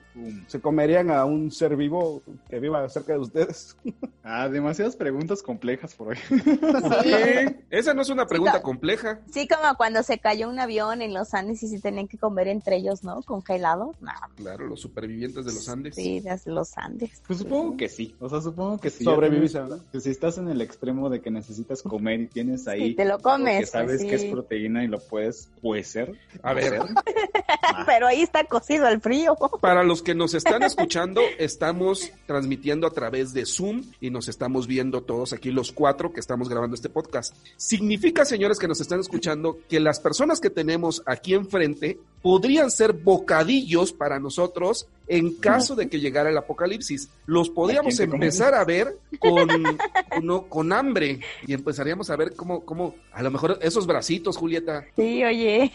Se comerían a un ser vivo que viva cerca de ustedes. Ah, demasiadas preguntas complejas por hoy. Sí, Esa no es una pregunta no. compleja. Sí, como cuando se cayó un avión en los Andes y se tenían que comer entre ellos, ¿no? Congelados. No, Claro, los supervivientes de los Andes. sí, desde los Andes. Pues supongo que sí. O sea, supongo que sí. Sobrevivís, ¿verdad? Si estás en el extremo de que necesitas comer y tienes ahí. Sí, te lo que comes. sabes sí. que es proteína y lo puedes cuecer. A ver, Pero ahí está cocido al frío. Para los que nos están escuchando, estamos transmitiendo a través de Zoom y nos estamos viendo todos aquí los cuatro que estamos grabando este podcast. Significa, señores que nos están escuchando, que las personas que tenemos aquí enfrente podrían ser bocadillos para nosotros en caso de que llegara el apocalipsis. Los podríamos ¿A quién te empezar a ver con, uno, con hambre y empezaría a ver cómo, cómo, a lo mejor esos bracitos, Julieta. Sí, oye.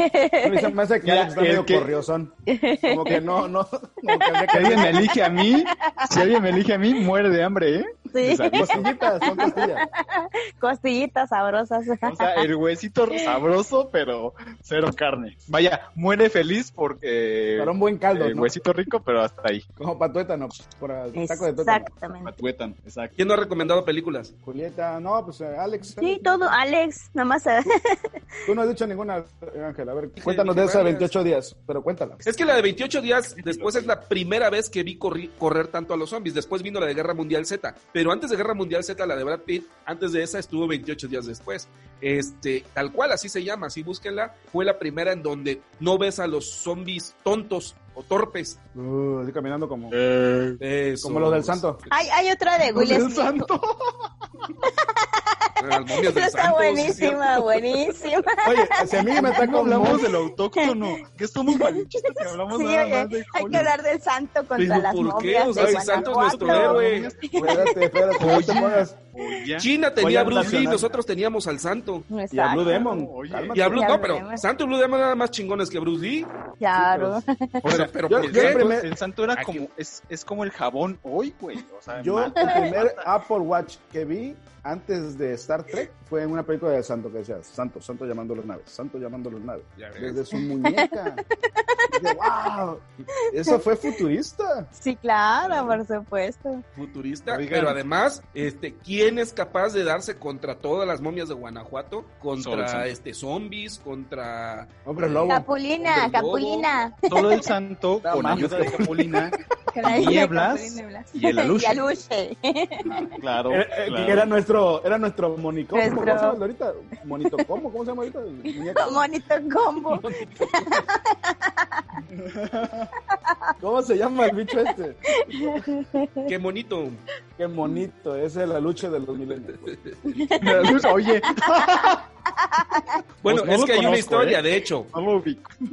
Me hace que Alex está medio que- corriosón. Como que no, no. Como que habría Si que alguien me elige a mí, si alguien me elige a mí, muere de hambre, ¿eh? Sí. Costillitas, son costillas. costillitas sabrosas. O sea, el huesito sabroso, pero cero carne. Vaya, muere feliz porque Para un buen caldo, eh, ¿no? huesito rico, pero hasta ahí. Como para tuétano, por el taco de tuétano. Exactamente. Matuetan, exacto. ¿Quién no ha recomendado películas? Julieta, no, pues eh, Alex. Sí, todo, Alex, nada más. eh, Tú no has dicho ninguna, Ángel. A ver, cuéntanos de dije esa varias. 28 días, pero cuéntala. Es que la de 28 días después es la primera vez que vi correr tanto a los zombies. Después vino la de Guerra Mundial Z. Pero antes de Guerra Mundial Z, la de Brad Pitt, antes de esa estuvo 28 días después. Este, tal cual, así se llama, así búsquenla. Fue la primera en donde no ves a los zombies tontos o torpes. Uh, así caminando como, Eso. como los del santo. Hay, hay otra de Will del Smith. santo. Las momias del está buenísima, buenísima. Oye, si a mí me está ¿Cómo como hablamos del autóctono? ¿Qué somos malinchistas que hablamos Sí, nada oye, más de hay que hablar del santo contra Pero las ¿por qué? momias O sea, de el santo es nuestro héroe. Espérate, espérate, no te pongas, Oye. China tenía a Bruce Lee, nosotros teníamos al santo. Y a. Blue Demon. Oye. Y a Blue, Y a no, Blue pero Demon. Santo y Blue Demon eran más chingones que Bruce Lee. Claro. Pero, pero Yo- ¿por yo qué? el primer- El santo era como, es, es como el jabón hoy, güey. O sea, Yo, mal. el primer Apple Watch que vi antes de Star Trek fue en una película de Santo que decía Santo, Santo llamando a las naves, Santo llamando a las naves. Desde su muñeca. Dije, wow, eso fue futurista. Sí, claro, por supuesto. futurista, Oigan. pero además, este, ¿quién es capaz de darse contra todas las momias de Guanajuato? El Contra santo. este zombies, contra Hombre lobo. Capulina, Hombre lobo. Capulina. Solo el santo No con ayuda de Capulina. De Nieblas y el aluche. Y aluche. Claro. Eh, eh, claro. era nuestro, era nuestro monico. Nuestro- ¿Cómo se llama ahorita? Monito, ¿cómo? ¿Cómo se llama ahorita? Muñeco. Monito combo. ¿Cómo se llama el bicho este? qué bonito. Qué monito, ese es la lucha de los milenios. Oye, Bueno, Pues no es que hay una historia, ¿eh? de hecho, no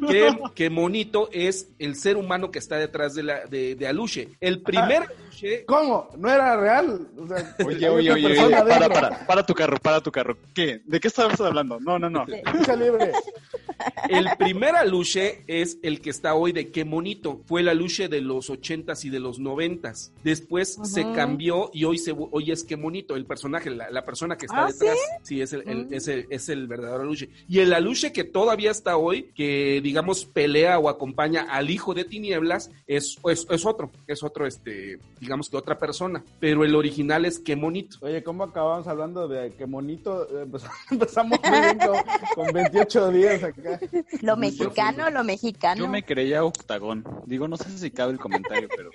que, que Monito es el ser humano que está detrás de, la, de, de Aluche. El primer Aluche, ¿Cómo? ¿No era real? O sea, Oye, oye, oye, oye, para, para, para tu carro, para tu carro. ¿Qué? ¿De qué estamos hablando? No, no, no. Libre. el primer Aluche es el que está hoy de Qué Monito. Fue el Aluche de los ochentas y de los noventas. Después se cambió y hoy se hoy es Qué Monito, el personaje, la, la persona que está ¿Ah, detrás. Sí, es el, el- Mm. es, el, es el verdadero Aluche. Y el Aluche que todavía está hoy, que digamos pelea o acompaña al hijo de Tinieblas, es, es, es otro, es otro, este, digamos que otra persona. Pero el original es Qué Monito. Oye, ¿cómo acabamos hablando de que monito? Eh, empezamos- Empezamos muy bien con, con 28 días acá. Lo mexicano, lo mexicano. Yo me creía octagón. Digo, no sé si cabe el comentario, pero.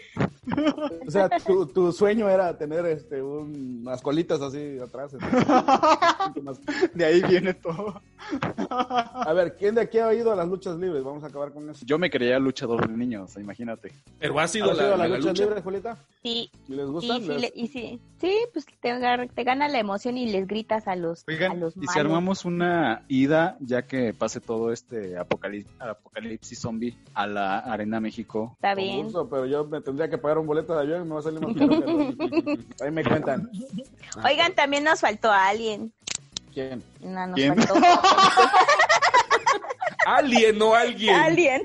O sea, tu, tu sueño era tener este, un- unas colitas así atrás. De ahí viene todo. A ver, ¿quién de aquí ha ido a las luchas libres? Vamos a acabar con eso. Yo me creía luchador de niños, imagínate. Pero ha sido ¿Has ido a la las luchas lucha. libres, Julieta? Sí, ¿Y les y, le- y sí, sí, pues te, te gana la emoción y les gritas a los, a Oigan, los y si armamos una ida, ya que pase todo este apocalipsis, apocalipsis zombie a la Arena México. Está Con bien. gusto, pero yo me tendría que pagar un boleto de avión y me va a salir más caro. Ahí me cuentan. Oigan, también nos faltó alguien. ¿Quién? No, nos ¿Quién? faltó Alguien, no alguien. Ah, decía,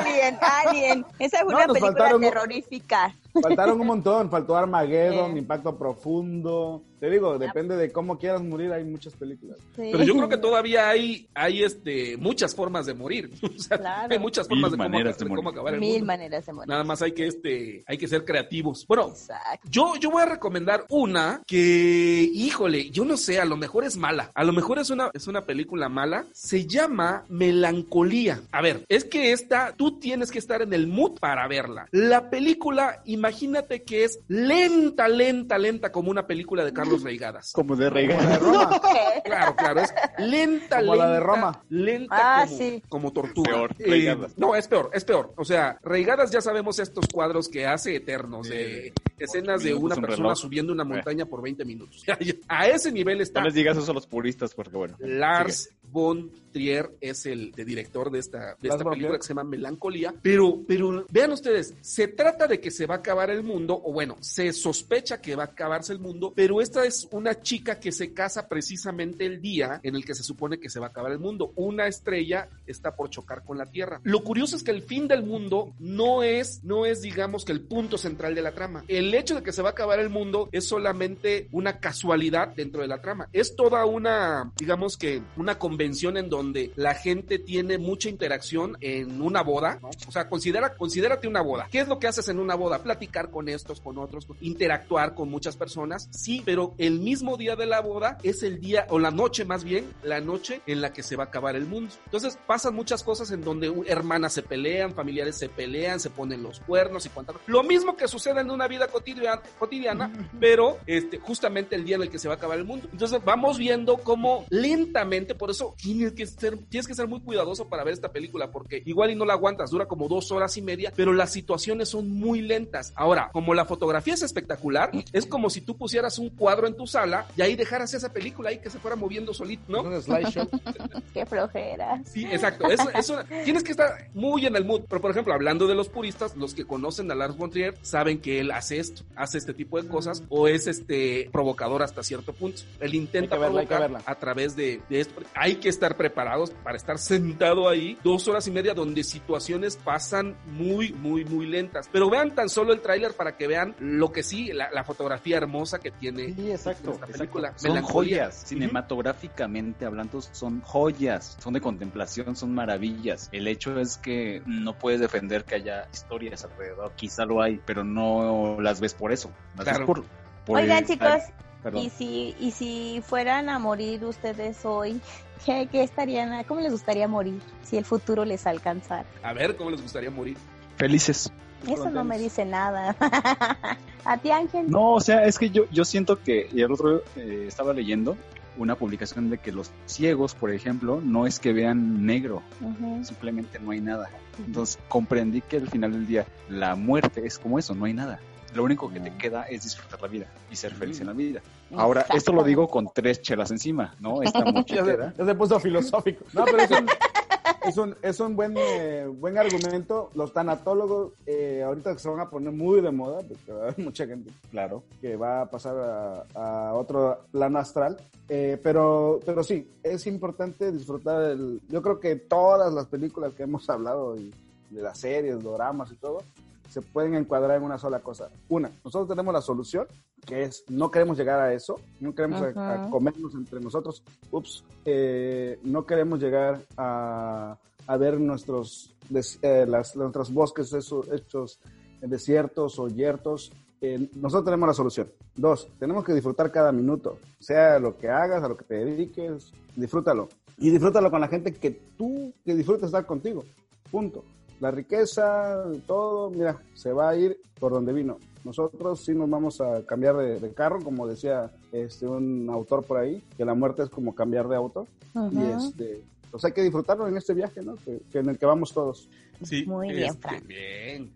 Alguien, alguien. Esa fue No, una película faltaron- terrorífica. faltaron un montón. Faltó Armageddon, Sí. Impacto Profundo. Te digo, depende de cómo quieras morir, hay muchas películas. Sí. Pero yo creo que todavía hay, hay este, muchas formas de morir. O sea, Claro. hay muchas formas de cómo, maneras de de cómo morir. acabar el Mil mundo. maneras de morir. Nada más hay que, este, hay que ser creativos. Bueno, Exacto. yo, yo voy a recomendar una que, híjole, yo no sé, a lo mejor es mala. A lo mejor es una, es una película mala. Se llama Melancolía. A ver, es que esta, tú tienes que estar en el mood para verla. La película, imagínate que es lenta, lenta, lenta, como una película de Carlos Reigadas. Como de La de. Roma. Claro, claro, es lenta, Como lenta. la de Roma. Lenta Ah, como, sí. como tortuga. Peor, Eh, Reigadas. no, es peor, es peor. O sea, Reigadas ya sabemos estos cuadros que hace eternos de escenas de una un persona reloj. subiendo una montaña por 20 minutos. A ese nivel está No les digas eso a los puristas, porque bueno. Lars von Trier es el de director de esta, de esta película que se llama Melancolía. Pero, pero vean ustedes, se trata de que se va a acabar el mundo, o bueno, se sospecha que va a acabarse el mundo, pero esta es una chica que se casa precisamente el día en el que se supone que se va a acabar el mundo. Una estrella está por chocar con la Tierra. Lo curioso es que el fin del mundo no es, no es, digamos, que el punto central de la trama. El hecho de que se va a acabar el mundo es solamente una casualidad dentro de la trama. Es toda una, digamos que, una convención en donde la gente tiene mucha interacción en una boda, ¿no? O sea, considera, considérate una boda. ¿Qué es lo que haces en una boda? Platicar con estos, con otros, interactuar con muchas personas. Sí, pero el mismo día de la boda es el día, o la noche más bien, la noche en la que se va a acabar el mundo. Entonces pasan muchas cosas en donde hermanas se pelean, familiares se pelean, se ponen los cuernos y cuantas. Lo mismo que sucede en una vida cotidiana, cotidiana pero este, justamente el día en el que se va a acabar el mundo. Entonces vamos viendo cómo lentamente, por eso tienes que ser, tienes que ser muy cuidadoso para ver esta película, porque igual y no la aguantas, dura como dos horas y media, pero las situaciones son muy lentas. Ahora, como la fotografía es espectacular, es como si tú pusieras un cuadro en tu sala y ahí dejaras esa película ahí que se fuera moviendo solito, ¿no? Un slideshow. Qué flojera. Sí, exacto. Eso, eso, tienes que estar muy en el mood. Pero, por ejemplo, hablando de los puristas, los que conocen a Lars von Trier saben que él hace esto, hace este tipo de cosas o es este provocador hasta cierto punto. Él intenta verla, provocar a través de, de esto. Hay que estar preparados para estar sentado ahí dos horas y media donde situaciones pasan muy, muy, muy lentas. Pero vean tan solo el tráiler para que vean lo que sí, la, la fotografía hermosa que tiene Sí, exacto. esta exacto. película. Son Melancolía. joyas, cinematográficamente hablando, son joyas, son de contemplación, son maravillas. El hecho es que no puedes defender que haya historias alrededor, quizá lo hay, pero no las ves por eso. Las Claro. ves por, por Oigan, el- chicos, Perdón. y si, y si fueran a morir ustedes hoy, ¿qué, qué estarían, cómo les gustaría morir si el futuro les alcanzara? A ver cómo les gustaría morir. Felices. Eso no me dice nada. ¿A ti, Ángel? No, o sea, es que yo, yo siento que, y el otro eh, estaba leyendo una publicación de que los ciegos, por ejemplo, no es que vean negro, Ujú. simplemente no hay nada. Entonces comprendí que al final del día la muerte es como eso, no hay nada. Lo único que te queda es disfrutar la vida y ser feliz en la vida. Ahora, esto lo digo con tres chelas encima, ¿no? Esta Ya se, mochilera. ya se puso filosófico. No, pero es un, es un, es un buen, eh, buen argumento. Los tanatólogos eh, ahorita se van a poner muy de moda, porque va a haber mucha gente, claro, que va a pasar a, a otro plano astral. Eh, pero, pero sí, es importante disfrutar el... Yo creo que todas las películas que hemos hablado, y de las series, doramas y todo, se pueden encuadrar en una sola cosa. Una, nosotros tenemos la solución, que es no queremos llegar a eso, no queremos a- a, comernos entre nosotros, ups, eh, no queremos llegar a, a ver nuestros, des- eh, las, nuestros bosques eso- hechos desiertos o yertos. Eh, nosotros tenemos la solución. Dos, tenemos que disfrutar cada minuto, sea lo que hagas, a lo que te dediques, disfrútalo. Y disfrútalo con la gente que tú, que disfrutas estar contigo. Punto. La riqueza, todo, mira, se va a ir por donde vino. Nosotros sí nos vamos a cambiar de, de carro, como decía este un autor por ahí, que la muerte es como cambiar de auto. Y este, pues hay que disfrutarlo en este viaje, ¿no? Que, que en el que vamos todos. Sí, Muy bien, este, bien.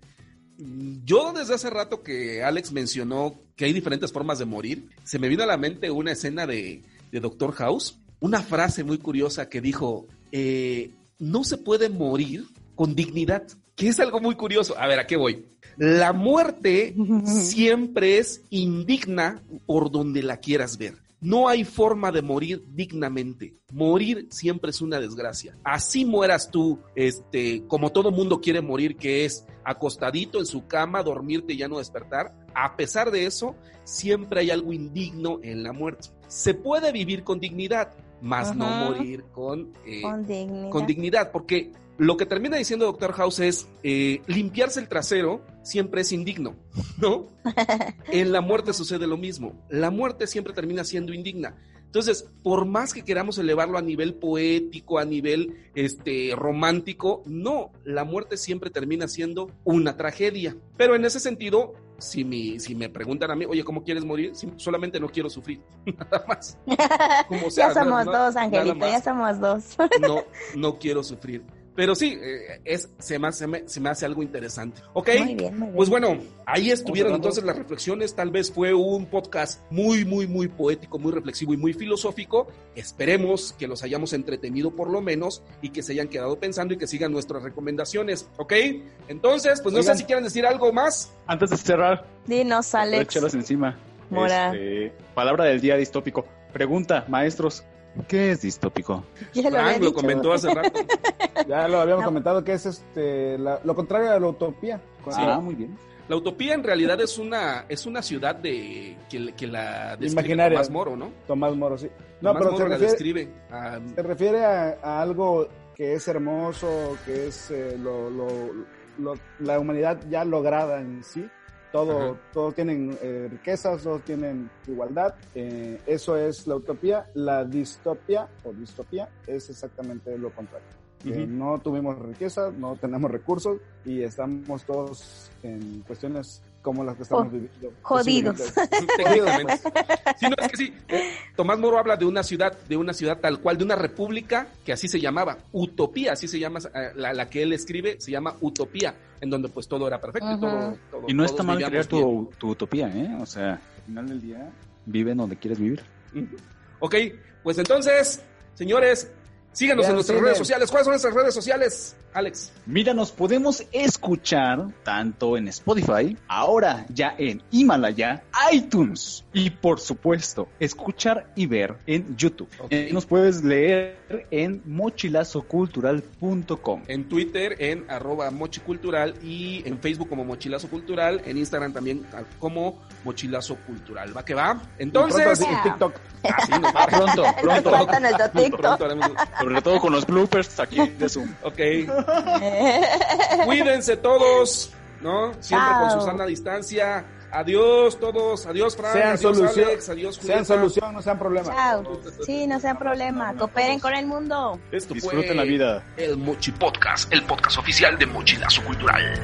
Yo desde hace rato que Alex mencionó que hay diferentes formas de morir, se me vino a la mente una escena de, de Doctor House, una frase muy curiosa que dijo, eh, no se puede morir con dignidad, que es algo muy curioso. A ver, ¿a qué voy? La muerte siempre es indigna por donde la quieras ver. No hay forma de morir dignamente. Morir siempre es una desgracia. Así mueras tú, este, como todo mundo quiere morir, que es acostadito en su cama, dormirte y ya no despertar. A pesar de eso, siempre hay algo indigno en la muerte. Se puede vivir con dignidad, mas no morir con, eh, Con dignidad. con dignidad, porque lo que termina diciendo Doctor House es eh, limpiarse el trasero siempre es indigno, ¿no? en la muerte sucede lo mismo. La muerte siempre termina siendo indigna. Entonces, por más que queramos elevarlo a nivel poético, a nivel este romántico, no, la muerte siempre termina siendo una tragedia. Pero en ese sentido, si, mi, si me preguntan a mí, oye, ¿cómo quieres morir? Sim- solamente no quiero sufrir, nada más. Como sea, ya somos dos, Angelito, ya somos dos. no, no quiero sufrir. Pero sí, eh, es, se, me, hace- se, me, se me hace algo interesante. ¿Ok? Muy bien, muy bien. Pues bueno, ahí estuvieron entonces las reflexiones. Tal vez fue un podcast muy, muy, muy poético, muy reflexivo y muy filosófico. Esperemos que los hayamos entretenido por lo menos y que se hayan quedado pensando y que sigan nuestras recomendaciones. ¿Ok? Entonces, pues no sé si quieren decir algo más. Antes de cerrar, Dinos, Alex. chelas encima. Mora. Este, palabra del día distópico. Pregunta, maestros, ¿qué es distópico? Ya lo Frank lo comentó hace rato. Ya lo habíamos No. comentado que es este la- lo contrario a la utopía. Ah, muy bien. La utopía en realidad es una, es una ciudad de que, que la describe Imaginaria. Tomás Moro, ¿no? Tomás Moro, sí. No, Tomás pero Moro se la refiere, describe. a- se refiere a, a algo que es hermoso, que es eh, lo, lo- lo- la humanidad ya lograda en sí. Todo, Ajá. todos tienen eh, riquezas, todos tienen igualdad. Eh, eso es la utopía. La distopía o distopía es exactamente lo contrario. No tuvimos riqueza, no tenemos recursos y estamos todos en cuestiones como las que estamos Jo- viviendo. jodidos. Técnicamente. Sí, no, es que sí. Eh, Tomás Moro habla de una ciudad, de una ciudad tal cual, de una república que así se llamaba, Utopía, así se llama, eh, la, la que él escribe se llama Utopía, en donde pues todo era perfecto y Ujú. todo, todo- Y no está mal crear tu, tu utopía, ¿eh? O sea, al final del día, vive en donde quieres vivir. Ok, pues entonces, señores, síganos Vean en nuestras cine. redes sociales. ¿Cuáles son nuestras redes sociales, Alex? Mira, nos podemos escuchar tanto en Spotify, ahora ya en Himalaya, iTunes y por supuesto, escuchar y ver en YouTube. Eh, nos puedes leer en mochilazocultural.com. En Twitter, en arroba mochicultural y en Facebook como Mochilazo Cultural, en Instagram también ah, como Mochilazo Cultural. ¿Va que va? Entonces, Pronto, en TikTok. así nos va. Ah, pronto, pronto. TikTok. Haremos- Sobre todo con los bloopers aquí de Zoom. Ok. Cuídense todos, ¿no? Siempre Chao. con Susana a distancia. Adiós todos. Adiós, Fran. Sean adiós, solución, Alex. Adiós, sean Julieta. solución, no sean problema. Chao. Sí, no sea problema. Cooperen con el mundo. Esto fue Disfruten la vida. El Mochi Podcast, el podcast oficial de Mochilazo Cultural.